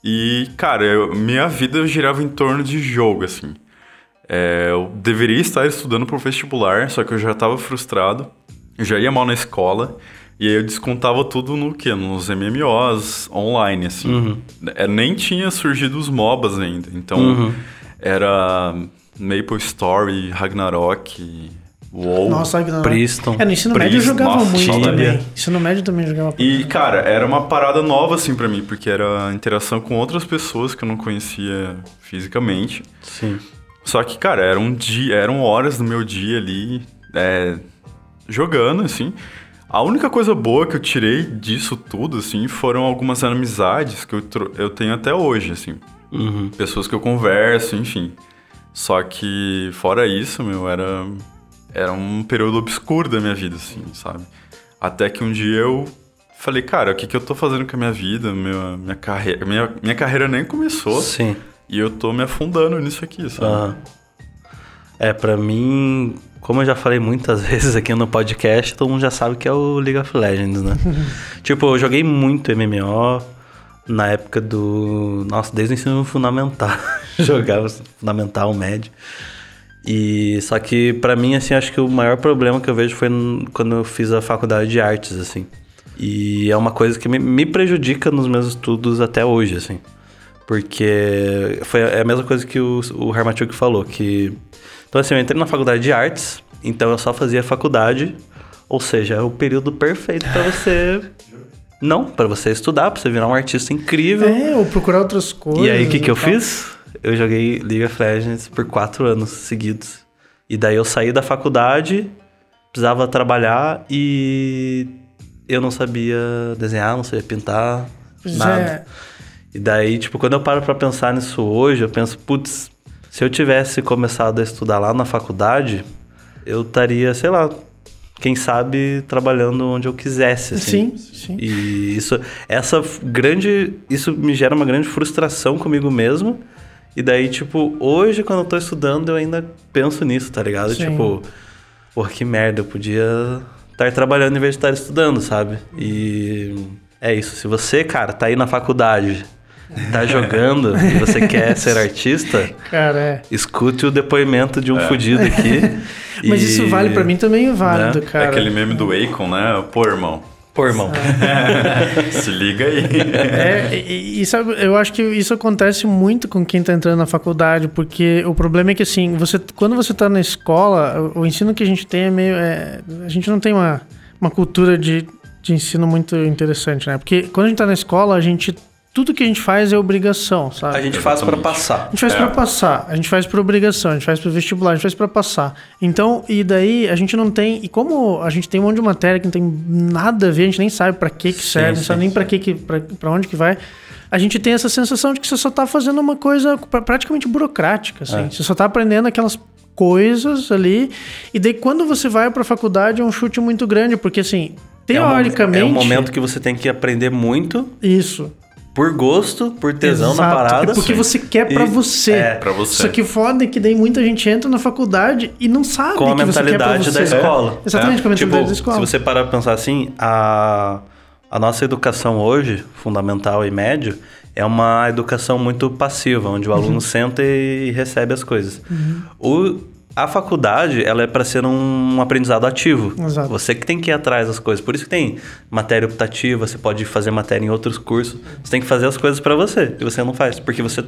E, cara, eu, minha vida girava em torno de jogo, assim. É, eu deveria estar estudando para o vestibular, só que eu já estava frustrado, eu já ia mal na escola, e aí eu descontava tudo no quê? Nos MMOs online, assim. Uhum. É, nem tinha surgido os MOBAs ainda, então uhum. era Maple Story, Ragnarok, Uou, Nossa, Priston. É, no ensino médio eu jogava nossa, muito também. Ensino médio também jogava E, cara, era uma parada nova, assim, para mim, porque era interação com outras pessoas que eu não conhecia fisicamente. Sim. Só que, cara, era um dia, eram horas do meu dia ali, é, jogando, assim. A única coisa boa que eu tirei disso tudo, assim, foram algumas amizades que eu, eu tenho até hoje, assim. Uhum. Pessoas que eu converso, enfim. Só que, fora isso, meu, era era um período obscuro da minha vida, assim, sabe? Até que um dia eu falei, cara, o que, que eu tô fazendo com a minha vida? Minha, minha, carreira, minha, minha carreira nem começou. Sim. E eu tô me afundando nisso aqui, sabe? É, para mim, como eu já falei muitas vezes aqui no podcast, todo mundo já sabe que é o League of Legends, né? tipo, eu joguei muito MMO na época do. Nossa, desde o ensino fundamental. Jogava fundamental, médio. E só que para mim assim, acho que o maior problema que eu vejo foi quando eu fiz a faculdade de artes assim. E é uma coisa que me, me prejudica nos meus estudos até hoje assim. Porque foi a mesma coisa que o, o Hermachuk falou, que então assim, eu entrei na faculdade de artes, então eu só fazia faculdade, ou seja, é o período perfeito para você não, para você estudar, para você virar um artista incrível. É, ou procurar outras coisas. E aí o que que eu fiz? Eu joguei League of Legends por quatro anos seguidos. E daí eu saí da faculdade, precisava trabalhar e eu não sabia desenhar, não sabia pintar, nada. E daí, tipo, quando eu paro pra pensar nisso hoje, eu penso, putz, se eu tivesse começado a estudar lá na faculdade, eu estaria, sei lá, quem sabe trabalhando onde eu quisesse. Assim. Sim, sim. E isso, essa grande, isso me gera uma grande frustração comigo mesmo e daí, tipo, hoje quando eu tô estudando, eu ainda penso nisso, tá ligado? Sim. Tipo, porra, que merda, eu podia estar trabalhando em vez de estar estudando, sabe? E é isso. Se você, cara, tá aí na faculdade, tá jogando e você quer ser artista, cara, é. escute o depoimento de um é. fudido aqui. Mas e... isso vale para mim também é válido, né? cara. É aquele meme do Akon, né? Pô, irmão, Pô, irmão. Se liga aí. É, e, e, sabe, eu acho que isso acontece muito com quem tá entrando na faculdade, porque o problema é que, assim, você, quando você tá na escola, o, o ensino que a gente tem é meio. É, a gente não tem uma, uma cultura de, de ensino muito interessante, né? Porque quando a gente tá na escola, a gente tudo que a gente faz é obrigação, sabe? A gente faz para passar. A gente faz é. para passar, a gente faz por obrigação, a gente faz para vestibular, a gente faz para passar. Então, e daí a gente não tem, e como a gente tem um monte de matéria que não tem nada a ver, a gente nem sabe para que que serve, sim, não sabe nem para que que para onde que vai. A gente tem essa sensação de que você só tá fazendo uma coisa praticamente burocrática, assim. É. Você só tá aprendendo aquelas coisas ali. E daí quando você vai para a faculdade é um chute muito grande, porque assim, teoricamente. É um, é um momento que você tem que aprender muito. Isso por gosto, por tesão Exato, na parada. É porque sim. você quer para você. É, pra você. Só que foda é que daí muita gente entra na faculdade e não sabe com a que mentalidade você da escola. É. Exatamente, é. com a mentalidade tipo, da escola. Se você parar pra pensar assim, a, a nossa educação hoje, fundamental e médio, é uma educação muito passiva, onde o aluno uhum. senta e recebe as coisas. Uhum. O a faculdade, ela é para ser um, aprendizado ativo. Exato. Você que tem que ir atrás das coisas. Por isso que tem matéria optativa, você pode fazer matéria em outros cursos. Você tem que fazer as coisas para você, e você não faz, porque você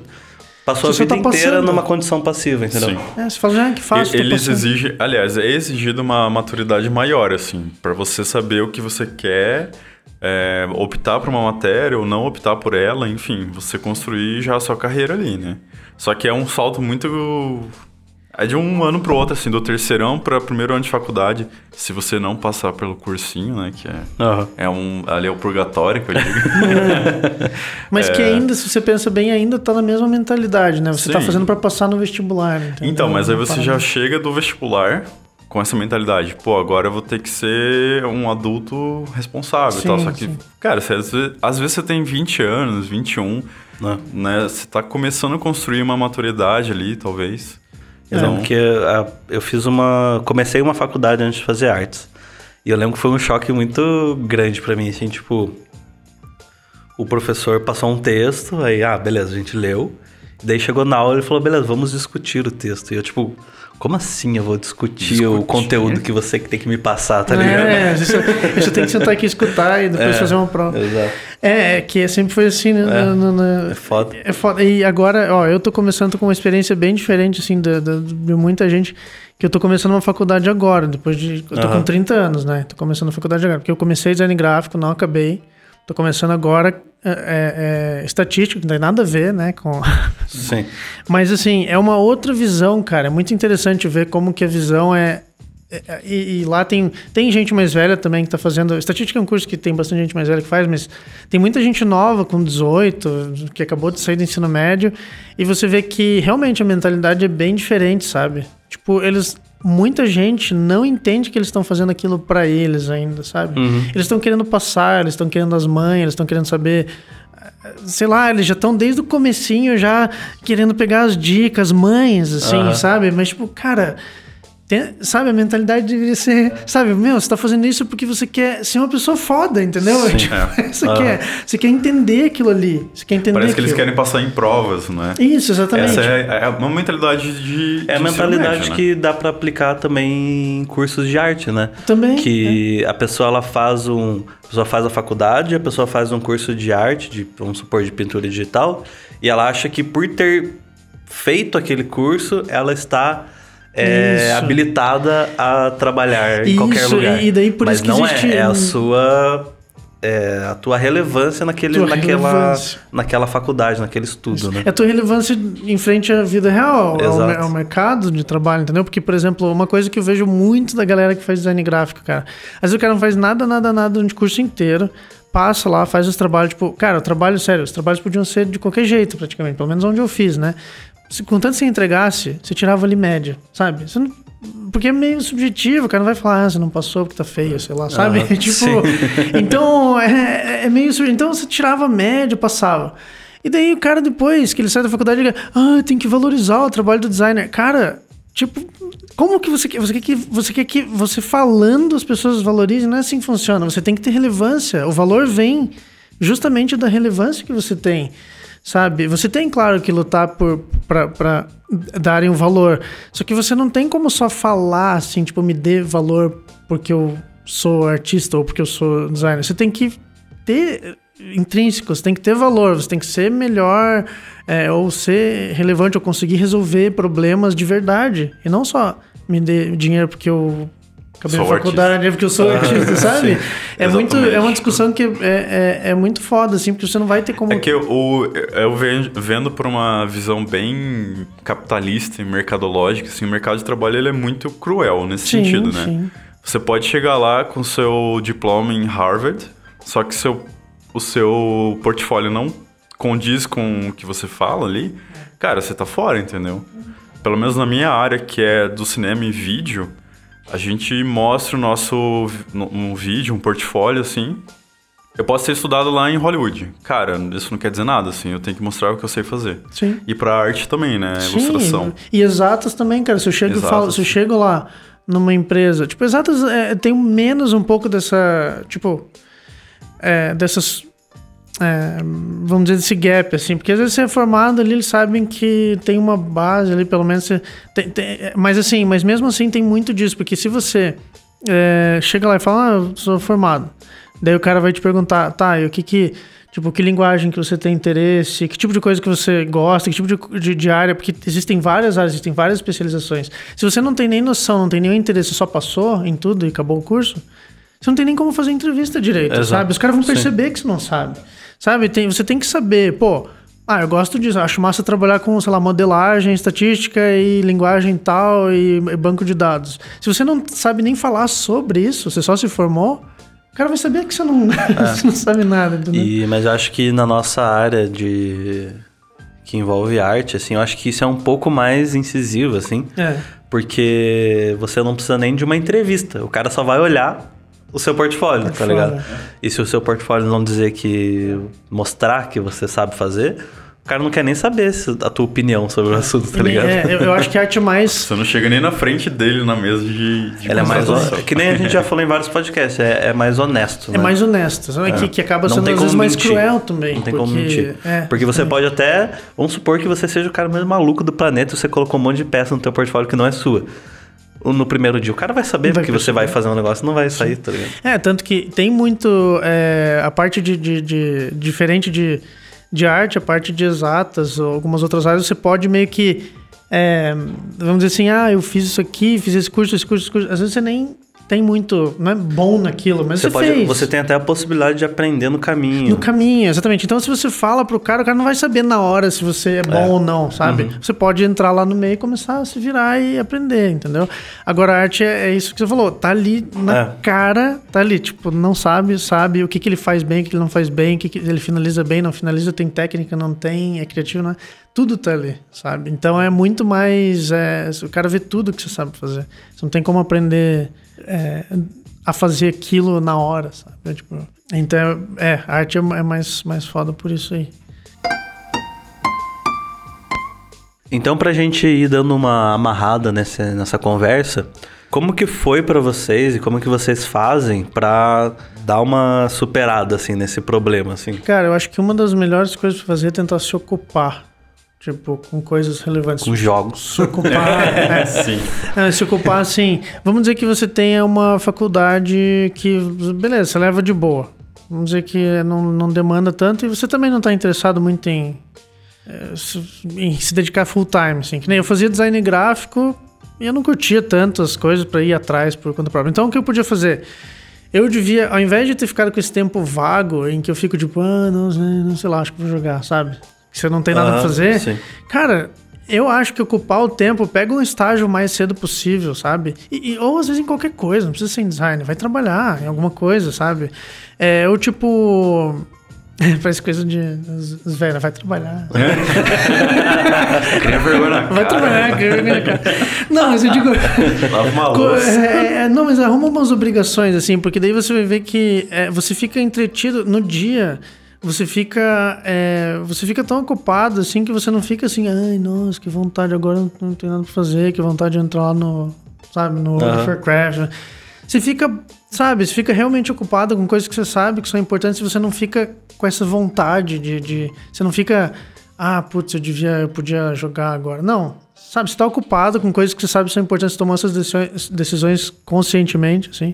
passou você a vida tá inteira numa condição passiva, entendeu? Sim. É, você fala, já que faz. Eles exigem, aliás, é exigido uma maturidade maior, assim, para você saber o que você quer, é, optar por uma matéria ou não optar por ela, enfim, você construir já a sua carreira ali, né? Só que é um salto muito é de um ano pro outro, assim, do terceirão para primeiro ano de faculdade, se você não passar pelo cursinho, né, que é, uhum. é um, ali é o purgatório, que eu digo. Mas é... que ainda, se você pensa bem, ainda tá na mesma mentalidade, né? Você tá Sim. tá fazendo para passar no vestibular, entendeu? Então, mas aí você já chega do vestibular com essa mentalidade, pô, agora eu vou ter que ser um adulto responsável sim, e tal. Só que, sim. cara, você, às, vezes, às vezes você tem 20 anos, 21, né? né? Você tá começando a construir uma maturidade ali, talvez. Eu lembro que a, eu fiz uma. Comecei uma faculdade antes de fazer artes. E eu lembro que foi um choque muito grande para mim, assim, tipo. O professor passou um texto, aí, ah, beleza, a gente leu. Daí chegou na aula e falou, beleza, vamos discutir o texto. E eu, tipo, como assim eu vou discutir, discutir, o conteúdo que você tem que me passar, tá ligado? É, isso, isso tem que sentar aqui e escutar e depois é, fazer uma prova. Exato. É, é que sempre foi assim, né? É, no, no, é foda. É foda. E agora, ó, eu tô começando com uma experiência bem diferente, assim, de, de, de muita gente, que eu tô começando uma faculdade agora, depois de... Eu tô uhum. com 30 anos, né? Tô começando a faculdade agora, porque eu comecei design gráfico, não acabei. Tô começando agora é, é, é estatístico, não tem nada a ver, né? Com... Sim. Mas assim, é uma outra visão, cara. É muito interessante ver como que a visão é. é, é e, e, lá tem, tem gente mais velha também que está fazendo. Estatística é um curso que tem bastante gente mais velha que faz, mas tem muita gente nova com 18, que acabou de sair do ensino médio, e você vê que realmente a mentalidade é bem diferente, sabe? Tipo, eles muita gente não entende que eles estão fazendo aquilo para eles ainda, sabe? Uhum. Eles estão querendo passar, eles estão querendo as mães, eles estão querendo saber sei lá, eles já estão desde o comecinho já querendo pegar as dicas, mães, assim, uhum. sabe? Mas, tipo, cara, tem, sabe, a mentalidade deveria ser, sabe, meu, você tá fazendo isso porque você quer ser uma pessoa foda, entendeu? Sim, tipo, é. você, uhum. quer, você quer entender aquilo ali. Você quer entender Parece aquilo. que eles querem passar em provas, não é? Isso, exatamente. Essa é, é uma mentalidade de. É a mentalidade médio, que né? dá para aplicar também em cursos de arte, né? Também. Que é. a pessoa ela faz um. A pessoa faz a faculdade, a pessoa faz um curso de arte, de, vamos supor, de pintura digital, e ela acha que por ter feito aquele curso, ela está é, habilitada a trabalhar em Isso, qualquer lugar. E daí por Mas isso que não existe... é, é a sua é, a tua relevância naquele, tua naquela, relevância. naquela faculdade, naquele estudo, né? É a tua relevância em frente à vida real, ao, ao, mercado de trabalho, entendeu? Porque, por exemplo, uma coisa que eu vejo muito da galera que faz design gráfico, cara. Às vezes o cara não faz nada, nada, nada durante o curso inteiro, passa lá, faz os trabalhos, tipo, cara, o trabalho, sério, os trabalhos podiam ser de qualquer jeito, praticamente, pelo menos onde eu fiz, né? Se, contanto que você entregasse, você tirava ali média, sabe? Não, porque é meio subjetivo, o cara não vai falar, ah, você não passou porque tá feio, sei lá, sabe? Ah, tipo, então é, é meio subjetivo. Então você tirava média, passava. E daí o cara depois que ele sai da faculdade, ele, ah, tem que valorizar o trabalho do designer. Cara, tipo, como que você quer, você quer que você quer que você falando as pessoas valorizem? Não é assim que funciona. Você tem que ter relevância. O valor vem justamente da relevância que você tem sabe? Você tem, claro, que lutar por para darem um valor. Só que você não tem como só falar assim, tipo, me dê valor porque eu sou artista ou porque eu sou designer. Você tem que ter intrínseco, você tem que ter valor, você tem que ser melhor é, ou ser relevante ou conseguir resolver problemas de verdade. E não só me dê dinheiro porque eu acabei sou a faculdade, artista. porque eu sou artista, sabe? Sim, é, muito, é uma discussão que é, é, é, muito foda, assim, porque você não vai ter como. É que eu, eu vendo por uma visão bem capitalista e mercadológica, assim, o mercado de trabalho ele é muito cruel nesse sim, sentido, né? Sim. Você pode chegar lá com seu diploma em Harvard, só que seu, o seu portfólio não condiz com o que você fala ali, cara, você tá fora, entendeu? Pelo menos na minha área, que é do cinema e vídeo, a gente mostra o nosso um vídeo, um portfólio, assim. Eu posso ter estudado lá em Hollywood. Cara, isso não quer dizer nada, assim. Eu tenho que mostrar o que eu sei fazer. Sim. E pra arte também, né? Sim. Ilustração. E exatas também, cara. Se eu chego, falo, se eu chego lá numa empresa. Tipo, exatas é, tem menos um pouco dessa. Tipo. É, dessas. É, vamos dizer, desse gap, assim, porque às vezes você é formado ali, eles sabem que tem uma base ali, pelo menos. Você, tem, tem, mas assim, mas mesmo assim tem muito disso, porque se você é, chega lá e fala, ah, eu sou formado, daí o cara vai te perguntar, tá, e o que que Tipo, que linguagem que você tem interesse, que tipo de coisa que você gosta, que tipo de, de, de, área, porque existem várias áreas, existem várias especializações. Se você não tem nem noção, não tem nenhum interesse, só passou em tudo e acabou o curso, você não tem nem como fazer entrevista direito, Exato. sabe? Os caras vão perceber Sim. que você não sabe. Sabe? Tem, você tem que saber, pô, ah, eu gosto disso, acho massa trabalhar com, sei lá, modelagem, estatística e linguagem tal e, e banco de dados. Se você não sabe nem falar sobre isso, você só se formou, o cara vai saber que você não, é. você não sabe nada, entendeu? E, mas eu acho que na nossa área de que envolve arte, assim, eu acho que isso é um pouco mais incisivo, assim. É. Porque você não precisa nem de uma entrevista. O cara só vai olhar o seu portfólio, tá portfólio. tá ligado? E se o seu portfólio não dizer que. mostrar que você sabe fazer, o cara não quer nem saber a tua opinião sobre o assunto, tá ligado? É, eu, eu, acho que a arte mais. Você não chega nem na frente dele na mesa de. de Ela é mais. Que nem a gente já falou em vários podcasts, é, é mais honesto. É né? mais honesto. É. Que, que acaba sendo às vezes mais cruel também. Não tem porque... como mentir. É, porque você é. pode até. Vamos supor que você seja o cara mais maluco do planeta e você colocou um monte de peça no teu portfólio que não é sua no primeiro dia. O cara vai saber vai que você vai fazer um negócio, não vai sair, tá ligado? É, tanto que tem muito. É, a parte de, de, de, diferente de de arte, a parte de exatas ou algumas outras áreas, você pode meio que. É, vamos dizer assim, ah, eu fiz isso aqui, fiz esse curso, esse curso, esse curso. Às vezes você nem tem muito, não é bom naquilo, mas você, você pode, fez. Você tem até a possibilidade de aprender no caminho. No caminho, exatamente. Então, se você fala pro cara, o cara não vai saber na hora se você é bom é. ou não, sabe? Uhum. Você pode entrar lá no meio e começar a se virar e aprender, entendeu? Agora, a arte é, é isso que você falou, tá ali na é. cara, tá ali, tipo, não sabe, sabe o que, que ele faz bem, o que ele não faz bem, o que, que ele finaliza bem, não finaliza, tem técnica, não tem, é criativo, não é? Tudo tá ali, sabe? Então é muito mais. É, o cara vê tudo que você sabe fazer. Você não tem como aprender é, a fazer aquilo na hora, sabe? É, tipo, então, é, a arte é, é mais, mais foda por isso aí. Então, pra gente ir dando uma amarrada nessa, nessa conversa, como que foi para vocês e como que vocês fazem para dar uma superada, assim, nesse problema, assim? Cara, eu acho que uma das melhores coisas pra fazer é tentar se ocupar Tipo, com coisas relevantes. Com jogos. Se ocupar. é, sim. É, se ocupar, assim. Vamos dizer que você tenha uma faculdade que, beleza, você leva de boa. Vamos dizer que não, não demanda tanto e você também não está interessado muito em, é, em se dedicar full time, assim. Que nem eu fazia design gráfico e eu não curtia tantas coisas para ir atrás por conta própria. Então, o que eu podia fazer? Eu devia, ao invés de ter ficado com esse tempo vago em que eu fico tipo, ah, não, não sei lá, acho que vou jogar, sabe? Que você não tem nada ah, pra fazer. Sim. Cara, eu acho que ocupar o tempo, pega um estágio o mais cedo possível, sabe? E, e, ou às vezes em qualquer coisa, não precisa ser em design, vai trabalhar em alguma coisa, sabe? É, ou tipo. Parece coisa de. Os velhos, vai trabalhar. É? Cria vergonha Vai trabalhar, cria vergonha cara. Não, mas eu digo. Lava uma louça. É, é, não, mas arruma umas obrigações, assim, porque daí você vai ver que é, você fica entretido no dia você fica é, você fica tão ocupado assim que você não fica assim, ai, nossa, que vontade agora não, não tem nada pra fazer, que vontade de entrar lá no, sabe, no Warcraft. Você fica, sabe, você fica realmente ocupado com coisas que você sabe que são importantes e você não fica com essa vontade de, de você não fica, ah, putz, eu devia, eu podia jogar agora. Não, sabe, você tá ocupado com coisas que você sabe que são importantes, tomar essas decisões, decisões conscientemente, assim.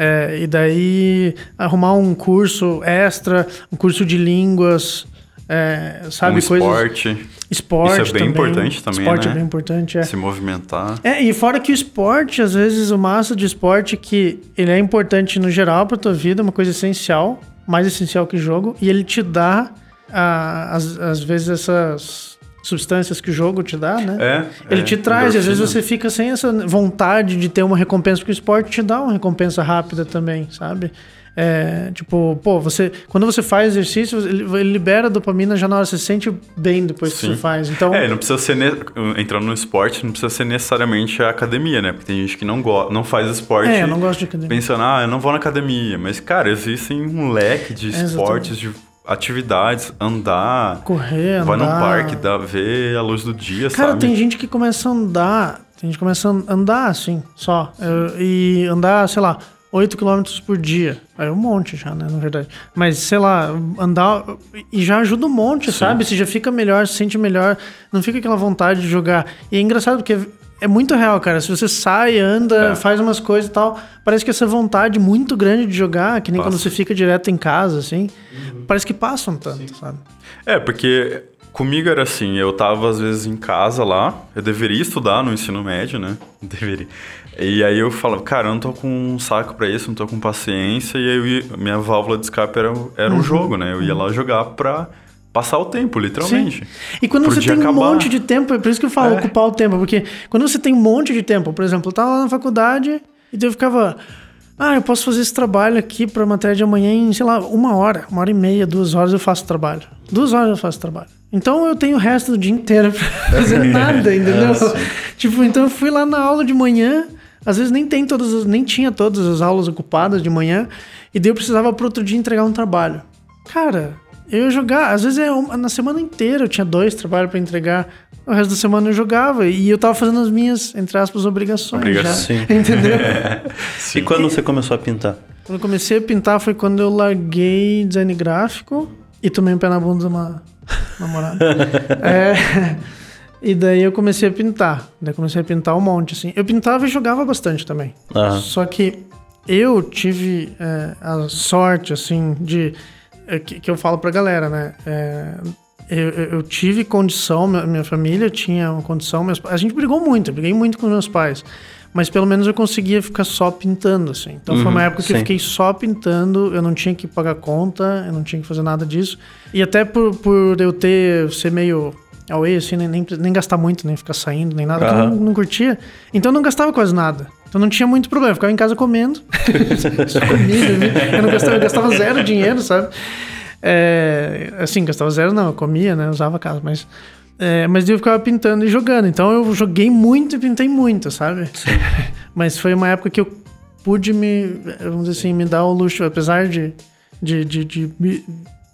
É, e daí arrumar um curso extra, um curso de línguas, é, sabe? Um esporte. Esporte. Isso é bem também. importante também, Esporte né? é bem importante, é. Se movimentar. É, e fora que o esporte, às vezes, o massa de esporte que ele é importante no geral pra tua vida, uma coisa essencial, mais essencial que jogo, e ele te dá, ah, às, às vezes, essas substâncias que o jogo te dá, né? É. Ele é, te traz, e às vezes você fica sem essa vontade de ter uma recompensa, porque o esporte te dá uma recompensa rápida também, sabe? É, tipo, pô, você. Quando você faz exercício, ele, ele libera dopamina já na hora, você se sente bem depois que Sim. você faz. Então. É, não precisa ser. Ne... Entrando no esporte, não precisa ser necessariamente a academia, né? Porque tem gente que não, go... não faz esporte. É, eu não gosto de academia. Pensando, ah, eu não vou na academia. Mas, cara, existem um leque de É, esportes, de atividades, andar. Correr, Vai num andar. parque, dá, ver a luz do dia, Cara, sabe? tem gente que começa a andar, tem gente que começa a andar assim, só. E andar, sei lá, 8 km por dia. É um monte já, né, na verdade. Mas, sei lá, andar. E já ajuda um monte, sabe? Você já fica melhor, se sente melhor, não fica aquela vontade de jogar. E é engraçado porque. É muito real, cara. Se você sai, anda, É. faz umas coisas e tal, parece que essa vontade muito grande de jogar, que nem Passa. quando você fica direto em casa, assim, parece que passa um tanto, sabe? É, porque comigo era assim, eu tava às vezes em casa lá, eu deveria estudar no ensino médio, né? Deveria. E aí eu falava, cara, eu não tô com um saco pra isso, não tô com paciência, e aí eu ia- minha válvula de escape era, era Uhum. o jogo, né? Eu ia lá jogar pra passar o tempo, literalmente. E quando Pro você tem um acabar. monte de tempo, é por isso que eu falo É. ocupar o tempo, porque quando você tem um monte de tempo, por exemplo, eu tava lá na faculdade e eu ficava, ah, eu posso fazer esse trabalho aqui pra matéria de amanhã em, sei lá, uma hora, uma hora e meia, duas horas eu faço trabalho. Duas horas eu faço trabalho. Então eu tenho o resto do dia inteiro pra fazer nada, entendeu? tipo, então eu fui lá na aula de manhã, às vezes nem tem todas as, nem tinha todas as aulas ocupadas de manhã, e daí eu precisava pro outro dia entregar um trabalho. Cara, eu ia jogar, às vezes é uma- na semana inteira eu tinha dois trabalhos pra entregar. O resto da semana eu jogava e eu tava fazendo as minhas, entre aspas, obrigações. Obrigações. Já, Sim. entendeu? E quando você começou a pintar? Quando eu comecei a pintar foi quando eu larguei design gráfico e tomei um pé na bunda de uma namorada. É, e daí eu comecei a pintar. Daí comecei a pintar um monte, assim. Eu pintava e jogava bastante também. Aham. Só que eu tive é, a sorte, assim, de. é, que, que eu falo pra galera, né? É, eu, eu- tive condição, minha, minha família tinha uma condição. Meus, a gente brigou muito, eu briguei muito com meus pais. Mas pelo menos eu conseguia ficar só pintando, assim. Então foi uma Uhum, época que eu sim. fiquei só pintando, eu não tinha que pagar conta, eu não tinha que fazer nada disso. E até por, por eu ter, ser meio away, assim, nem, nem, nem gastar muito, nem ficar saindo, nem nada, que eu não, não curtia. Então eu não gastava quase nada. Então não tinha muito problema, eu ficava em casa comendo. Comia, dormia. eu não gastava, eu gastava zero dinheiro, sabe? É, assim, gastava zero não, eu comia, né? Usava a casa, mas. É, mas eu ficava pintando e jogando. Então eu joguei muito e pintei muito, sabe? mas foi uma época que eu pude me, vamos dizer assim, me dar o luxo, apesar de, de, de, de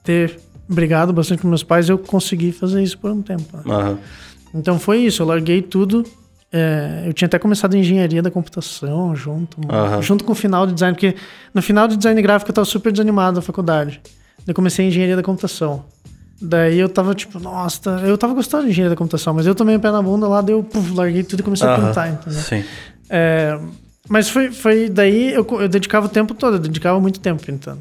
ter brigado bastante com meus pais, eu consegui fazer isso por um tempo. Aham. Então foi isso, eu larguei tudo. é, eu tinha até começado engenharia da computação junto, Aham. junto com o final de design, porque no final de design gráfico eu tava super desanimado da faculdade. Eu comecei engenharia da computação. Daí eu tava tipo, nossa, tá- eu tava gostando de engenharia da computação, mas eu tomei o pé na bunda lá, daí eu puf, larguei tudo e comecei a pintar, entendeu? Sim. É, mas foi, foi daí eu, eu dedicava o tempo todo, eu dedicava muito tempo pintando.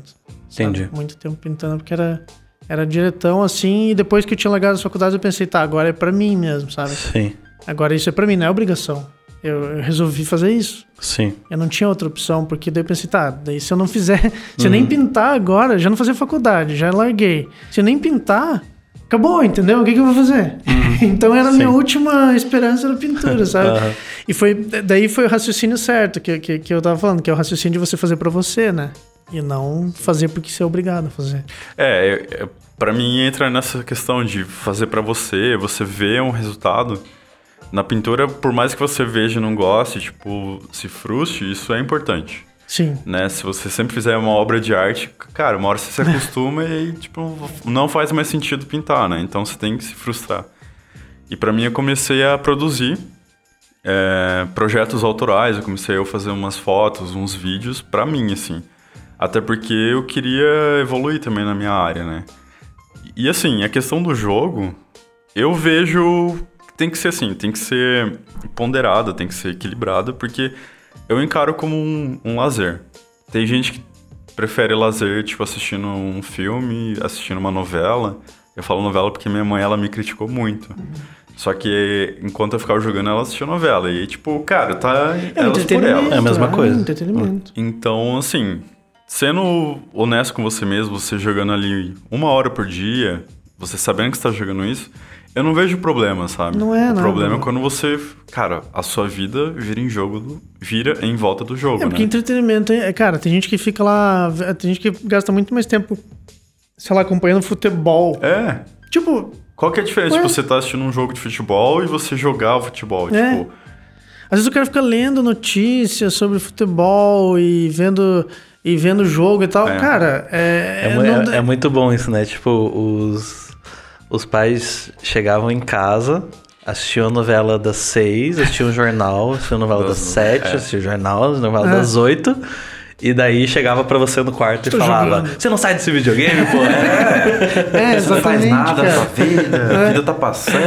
sabe? Entendi. Muito tempo pintando, porque era, era diretão assim, e depois que eu tinha largado as faculdades eu pensei, tá, agora é pra mim mesmo, sabe? Sim. Agora isso é pra mim, não é obrigação. Eu, eu resolvi fazer isso. Sim. Eu não tinha outra opção, porque daí eu pensei, tá, daí se eu não fizer, se eu Uhum. nem pintar agora, já não fazia faculdade, já larguei. Se eu nem pintar, acabou, entendeu? O que, que eu vou fazer? então era a minha Uhum. Última esperança era pintura, sabe? Aham. E foi daí foi o raciocínio certo que, que, que eu tava falando, que é o raciocínio de você fazer pra você, né? E não fazer porque você é obrigado a fazer. É, para mim entra nessa questão de fazer pra você, você vê um resultado. Na pintura, por mais que você veja e não goste, tipo, se frustre, isso é importante. Sim. Né? Se você sempre fizer uma obra de arte, cara, uma hora você se acostuma e tipo, não faz mais sentido pintar, né? Então você tem que se frustrar. E pra mim eu comecei a produzir é, projetos autorais, eu comecei a fazer umas fotos, uns vídeos pra mim, assim. Até porque eu queria evoluir também na minha área, né? E assim, a questão do jogo, eu vejo tem que ser assim, tem que ser ponderada, tem que ser equilibrada, porque eu encaro como um, um lazer. tem gente que prefere lazer, tipo, assistindo um filme, assistindo uma novela. Eu falo novela porque minha mãe, ela me criticou muito. Só que enquanto eu ficava jogando, ela assistia novela. E, tipo, cara, tá. É um elas. É a mesma é um coisa. entretenimento. Então, assim, sendo honesto com você mesmo, você jogando ali uma hora por dia, você sabendo que você tá jogando isso, eu não vejo problema, sabe? Não é, O não. problema é quando você. Cara, a sua vida vira em jogo, do- vira em volta do jogo, É, porque né? entretenimento, é, cara, tem gente que fica lá, tem gente que gasta muito mais tempo, sei lá, acompanhando futebol. É. Tipo, Qual que é a diferença Ué. de você estar assistindo um jogo de futebol e você jogar o futebol? É. Tipo, às vezes o cara fica lendo notícias sobre futebol e vendo e vendo o jogo e tal. É. Cara, é, É, não é- é muito bom isso, né? Tipo, os, os pais chegavam em casa, assistiam a novela das seis, assistiam o jornal, assistiam a novela das sete, é. assistiam o jornal, a novela É. das oito. E daí chegava pra você no quarto Tô e falava: jogando. Você não sai desse videogame, pô? é, você não faz nada da sua cara. vida, a vida tá passando.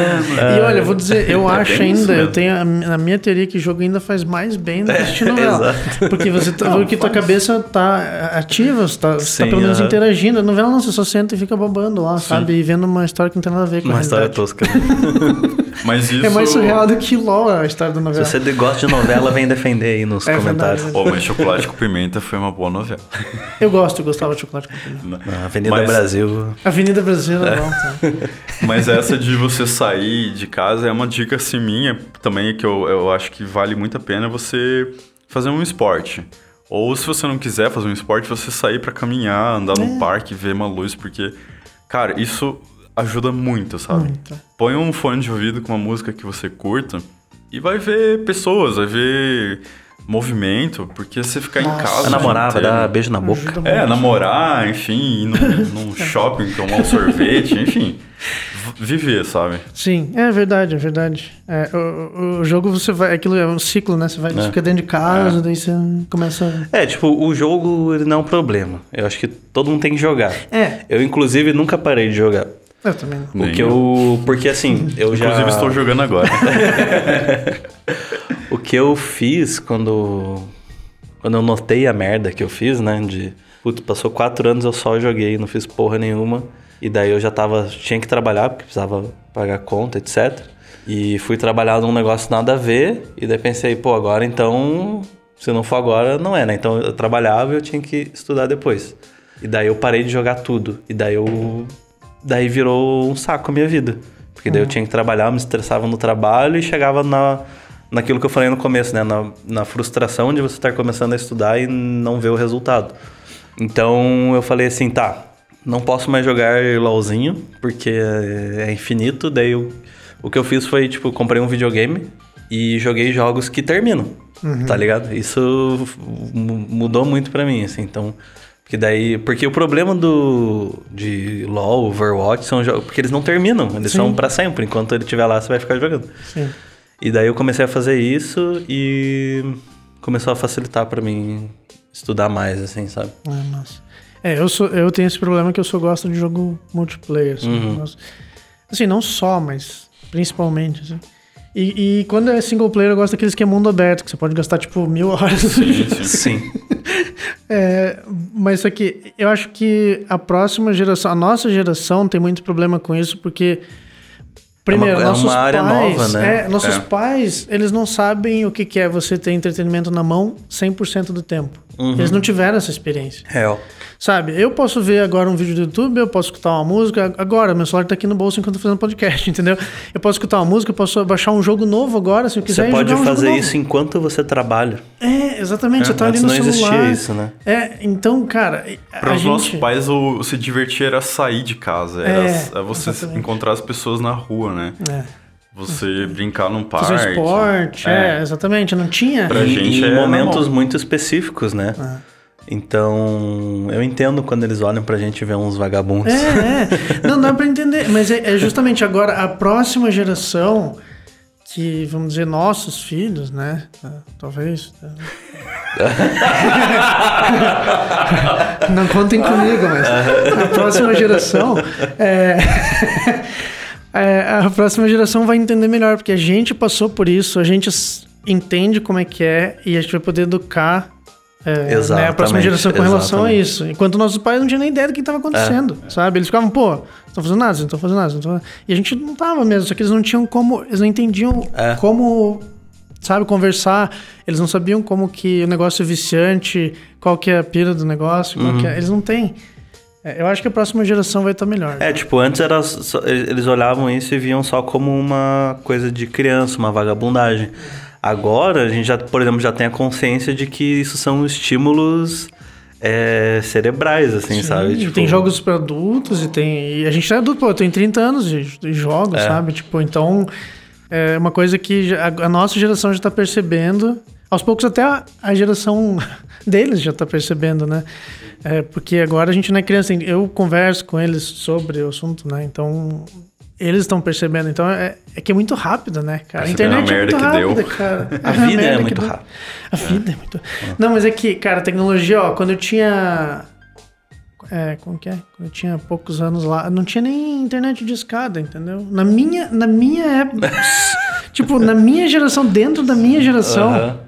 E olha, eu vou dizer, eu É acho ainda, eu tenho a, na minha teoria que jogo ainda faz mais bem do que É, assistir novela. Porque você tá, Não, porque tua faz. cabeça tá ativa, você tá, você tá Sim, pelo menos aham. interagindo. A novela não, você só senta e fica babando lá, sabe? E vendo uma história que não tem nada a ver com Uma a história realidade. tosca. Mas isso. É mais surreal do que LOL a história da Se novela. você gosta de novela, vem defender aí nos É comentários. verdade. Pô, mas Chocolate com Pimenta foi uma boa novela. Eu gosto, eu gostava de chocolate com pimenta. Avenida Mas- Brasil. Avenida Brasileira, É. não, tá. Mas essa de você sair de casa é uma dica assim minha também que eu, eu acho que vale muito a pena você fazer um esporte. Ou se você não quiser fazer um esporte, você sair pra caminhar, andar É. no parque, ver uma luz, porque, cara, isso ajuda muito, sabe? Muito. Põe um fone de ouvido com uma música que você curta e vai ver pessoas, vai ver movimento, porque você ficar em Nossa. casa. A namorada, dá beijo na boca. Ajuda é, namorar, enfim, ir num, num shopping, tomar um sorvete, enfim. Viver, sabe? Sim, é verdade, é verdade. É, o, o- jogo você vai. Aquilo é um ciclo, né? Você vai, você fica dentro de casa, daí você começa. É, tipo, o jogo ele não é um problema. Eu acho que todo mundo tem que jogar. É, Eu, inclusive, nunca parei de jogar. Eu também não. O que eu. Porque assim, eu já. Inclusive, estou jogando agora. O que eu fiz quando. Quando eu notei a merda que eu fiz, né? De. Putz, passou quatro anos eu só joguei, não fiz porra nenhuma. E daí eu já tava. Tinha que trabalhar, porque precisava pagar conta, etc. E fui trabalhar num negócio nada a ver. E daí pensei, pô, agora então. Se não for agora, não é, né? Então eu trabalhava e eu tinha que estudar depois. E daí eu parei de jogar tudo. E daí eu. Daí virou um saco a minha vida. Porque daí eu tinha que trabalhar, me estressava no trabalho e chegava na, naquilo que eu falei no começo, né? Na, na frustração de você estar começando a estudar e não ver o resultado. Então eu falei assim, tá, não posso mais jogar LOLzinho, porque é infinito. Daí eu- o que eu fiz foi, tipo, comprei um videogame e joguei jogos que terminam, tá ligado? Isso mu- mudou muito pra mim, assim, então... Porque daí... Porque o problema do... De LoL, Overwatch, são jogos... Porque eles não terminam, eles Sim. são pra sempre. Enquanto ele estiver lá, você vai ficar jogando. Sim. E daí eu comecei a fazer isso e começou a facilitar pra mim estudar mais, assim, sabe? É, massa. É, eu, sou, eu tenho esse problema que eu só gosto de jogo multiplayer. Assim, Uhum. assim, não só, mas principalmente. Assim. E, e quando é single player, eu gosto daqueles que é mundo aberto, que você pode gastar tipo mil horas. Sim, sim. É, mas só que eu acho que a próxima geração, a nossa geração tem muito problema com isso, porque. Primeiro, é uma nossos área pais, nova, né? é, nossos É. pais, eles não sabem o que que é você ter entretenimento na mão 100% do tempo. Uhum. Eles não tiveram essa experiência. Real. Sabe, eu posso ver agora um vídeo do YouTube, eu posso escutar uma música. Agora, meu celular tá aqui no bolso enquanto eu tô fazendo podcast, entendeu? Eu posso escutar uma música, eu posso baixar um jogo novo agora, se eu quiser. Você pode jogar um jogo fazer novo. isso enquanto você trabalha. É, exatamente. você tá ali no não celular. existia isso, né? É, então, cara. Para os gente... nossos pais, o se divertir era sair de casa, era É, é, você exatamente. encontrar as pessoas na rua, né? É. Você brincar num parque. Fazer esporte, é. exatamente. Não tinha. Pra Em- gente em é momentos normal. muito específicos, né? Então, eu entendo quando eles olham pra gente e vê uns vagabundos. É, é. Não dá pra entender. Mas é, é justamente agora a próxima geração, que vamos dizer nossos filhos, né? Ah, Talvez. Não contem comigo, mas a próxima geração. É... é, a próxima geração vai entender melhor, porque a gente passou por isso, a gente entende como é que é e a gente vai poder educar é, né, a próxima geração com relação exatamente. a isso. Enquanto nossos pais não tinham nem ideia do que estava acontecendo, é, sabe? Eles ficavam, pô, não estão fazendo nada, não estão fazendo nada. Fazendo nada. E a gente não tava mesmo, só que eles não tinham como, eles não entendiam é. como, sabe, conversar. Eles não sabiam como que o negócio é viciante, qual que é a pira do negócio, uhum. é, eles não têm. É, eu acho que a próxima geração vai estar melhor. É, tipo, antes era só, eles olhavam isso e viam só como uma coisa de criança, uma vagabundagem. Agora, a gente já, por exemplo, já tem a consciência de que isso são estímulos é, cerebrais, assim, Sim, sabe? Tipo... Tem jogos para adultos e tem. E a gente é adulto, pô, eu tenho 30 anos de, de jogos, é. sabe? Tipo, então. É uma coisa que a, nossa geração já está percebendo. Aos poucos, até a, a geração deles já está percebendo, né? É, porque agora a gente não é criança, eu converso com eles sobre o assunto, né? Então eles estão percebendo. Então é, é, que é muito rápido, né, cara? A internet é muito rápida, cara. A vida é muito rápida. A vida é muito. Não, mas é que, cara, a tecnologia, ó, quando eu tinha. É, como que é? Quando eu tinha poucos anos lá, não tinha nem internet de escada, entendeu? Na minha, na minha época. tipo, na minha geração, dentro da minha geração,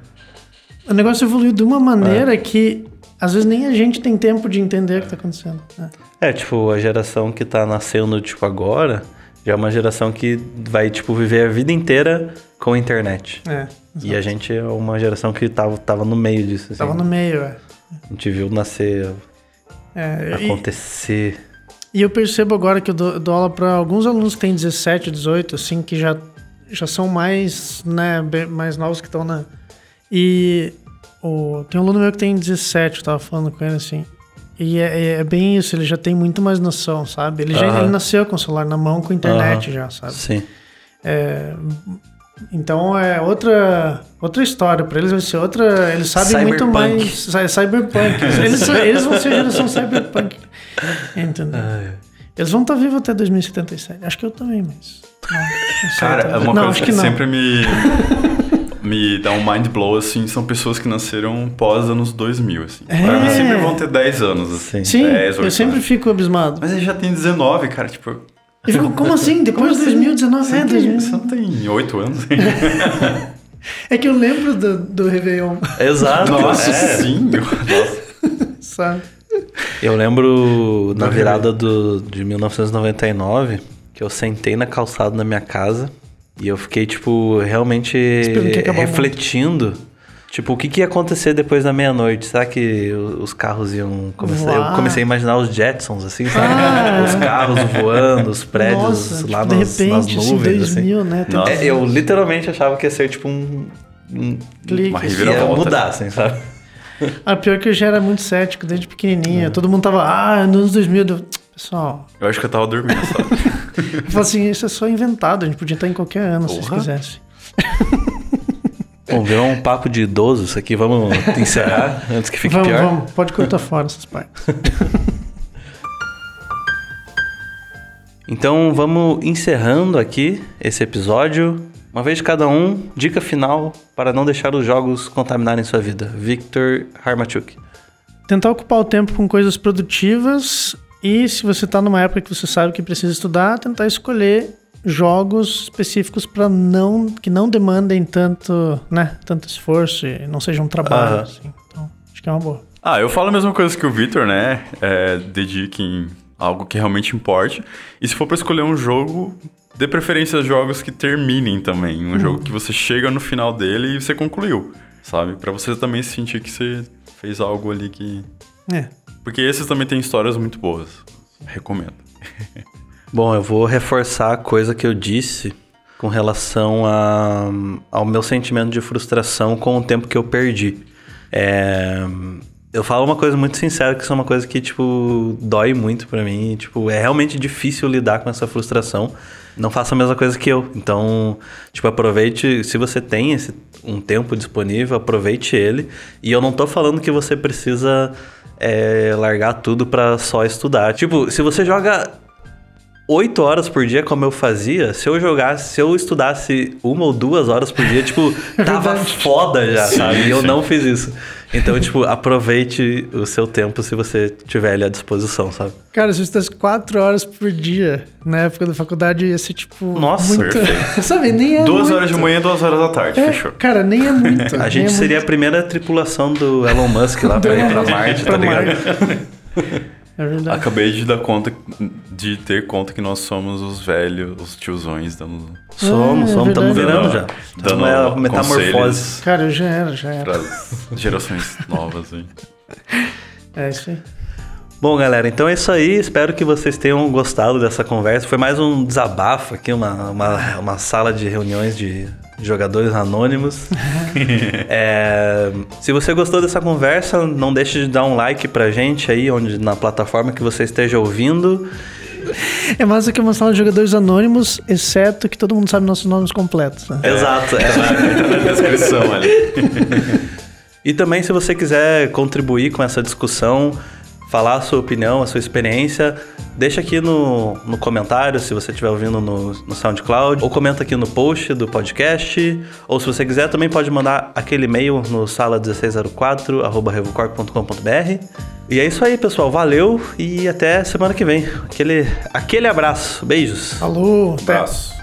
o negócio evoluiu de uma maneira que às vezes nem a gente tem tempo de entender o que está acontecendo. É. é, tipo, a geração que está nascendo, tipo, agora, já é uma geração que vai, tipo, viver a vida inteira com a internet. É. E a gente é uma geração que tava, tava no meio disso. Assim. Tava no meio, é. A gente viu nascer, é, acontecer. E, e, eu percebo agora que eu dou, dou aula para alguns alunos que têm 17, 18, assim, que já, já são mais, né, mais novos que estão na... E o, tem um aluno meu que tem 17, eu tava falando com ele assim. E é, é, é bem isso, ele já tem muito mais noção, sabe? Ele já ele nasceu com o celular na mão, com a internet já, sabe? Sim. É, então é outra outra história para eles vai ser outra. Eles sabem cyberpunk. muito mais cyberpunk. Eles, eles vão ser a geração cyberpunk. Entendeu? Eles vão estar tá vivos até 2077. Acho que eu também, mas. Não, Cara, é uma não, coisa que, que sempre me me dá um mind blow, assim, são pessoas que nasceram pós anos 2000, assim. É. Pra mim sempre vão ter 10 anos, assim. Sim, 10, eu sempre fico abismado. Mas ele já tem 19, cara, tipo... Eu fico, como assim? Depois de 2019? Assim? Você, é, você não tem 8 anos? é que eu lembro do, do Réveillon. Exato. Nossa, é. sim. Nossa. Sabe? Eu lembro na virada do, de 1999 que eu sentei na calçada na minha casa e eu fiquei, tipo, realmente refletindo. Tipo, o que, que ia acontecer depois da meia-noite? Será que os carros iam começar? Uau. Eu comecei a imaginar os Jetsons, assim, sabe? Ah. Os carros voando, os prédios Nossa, lá tipo, nas, repente, nas assim, nuvens. Assim, 2000, assim. né? É, eu literalmente achava que ia ser tipo um. um Clique. Uma reviravolta. Ia mudar, assim, sabe? Ah, pior que eu já era muito cético desde pequenininho. É. Todo mundo tava, ah, nos anos 2000. Pessoal. Eu acho que eu tava dormindo, sabe? Eu falo assim, isso é só inventado, a gente podia estar em qualquer ano, Porra. se quisesse. Bom, virou um papo de idoso isso aqui, vamos encerrar antes que fique vamos, pior? Vamos, pode cortar fora essas partes. então vamos encerrando aqui esse episódio. Uma vez de cada um, dica final para não deixar os jogos contaminarem sua vida. Victor Harmachuk. Tentar ocupar o tempo com coisas produtivas e se você está numa época que você sabe que precisa estudar, tentar escolher jogos específicos para não que não demandem tanto, né, tanto esforço e não seja um trabalho. Uhum. Assim. Então, acho que é uma boa. Ah, eu falo a mesma coisa que o Victor, né? É, dediquem algo que realmente importe. E se for para escolher um jogo, dê preferência a jogos que terminem também. Um uhum. jogo que você chega no final dele e você concluiu, sabe? Para você também sentir que você fez algo ali que. É. Porque esses também têm histórias muito boas. Recomendo. Bom, eu vou reforçar a coisa que eu disse com relação a, ao meu sentimento de frustração com o tempo que eu perdi. É, eu falo uma coisa muito sincera, que isso é uma coisa que, tipo, dói muito para mim. Tipo, é realmente difícil lidar com essa frustração. Não faça a mesma coisa que eu. Então, tipo, aproveite. Se você tem esse, um tempo disponível, aproveite ele. E eu não tô falando que você precisa é, largar tudo para só estudar. Tipo, se você joga 8 horas por dia, como eu fazia, se eu jogasse, se eu estudasse uma ou duas horas por dia, tipo, tava foda já, sim, sabe? E eu não fiz isso. Então, tipo, aproveite o seu tempo se você tiver ele à disposição, sabe? Cara, se você quatro horas por dia na época da faculdade, ia ser, tipo. Nossa, muito... perfeito. Sabe, nem é. Duas muito. horas de manhã, duas horas da tarde, É, fechou. cara, nem é muito. A nem gente é seria a muito. primeira tripulação do Elon Musk lá pra ir pra Marte, tá ligado? É verdade. Acabei de dar conta, de ter conta que nós somos os velhos, os tiozões dando Somos, É, somos, estamos verdade. virando já. Dando Estamos é a metamorfose. Cara, eu já era, já era. para gerações novas aí. É isso aí. Bom, galera, então é isso aí. Espero que vocês tenham gostado dessa conversa. Foi mais um desabafo aqui, uma, uma, uma sala de reuniões de jogadores anônimos. É, se você gostou dessa conversa, não deixe de dar um like pra gente aí, onde, na plataforma que você esteja ouvindo. É massa que é uma sala de jogadores anônimos, exceto que todo mundo sabe nossos nomes completos. né? Exato. é. Entra na descrição ali. E também, se você quiser contribuir com essa discussão, falar a sua opinião, a sua experiência, deixa aqui no, no comentário, se você estiver ouvindo no, no SoundCloud, ou comenta aqui no post do podcast, ou se você quiser, também pode mandar aquele e-mail no sala1604, arroba revocorp.com.br. E é isso aí, pessoal. Valeu e até semana que vem. Aquele, aquele abraço. Beijos. Falou, até. Abraço.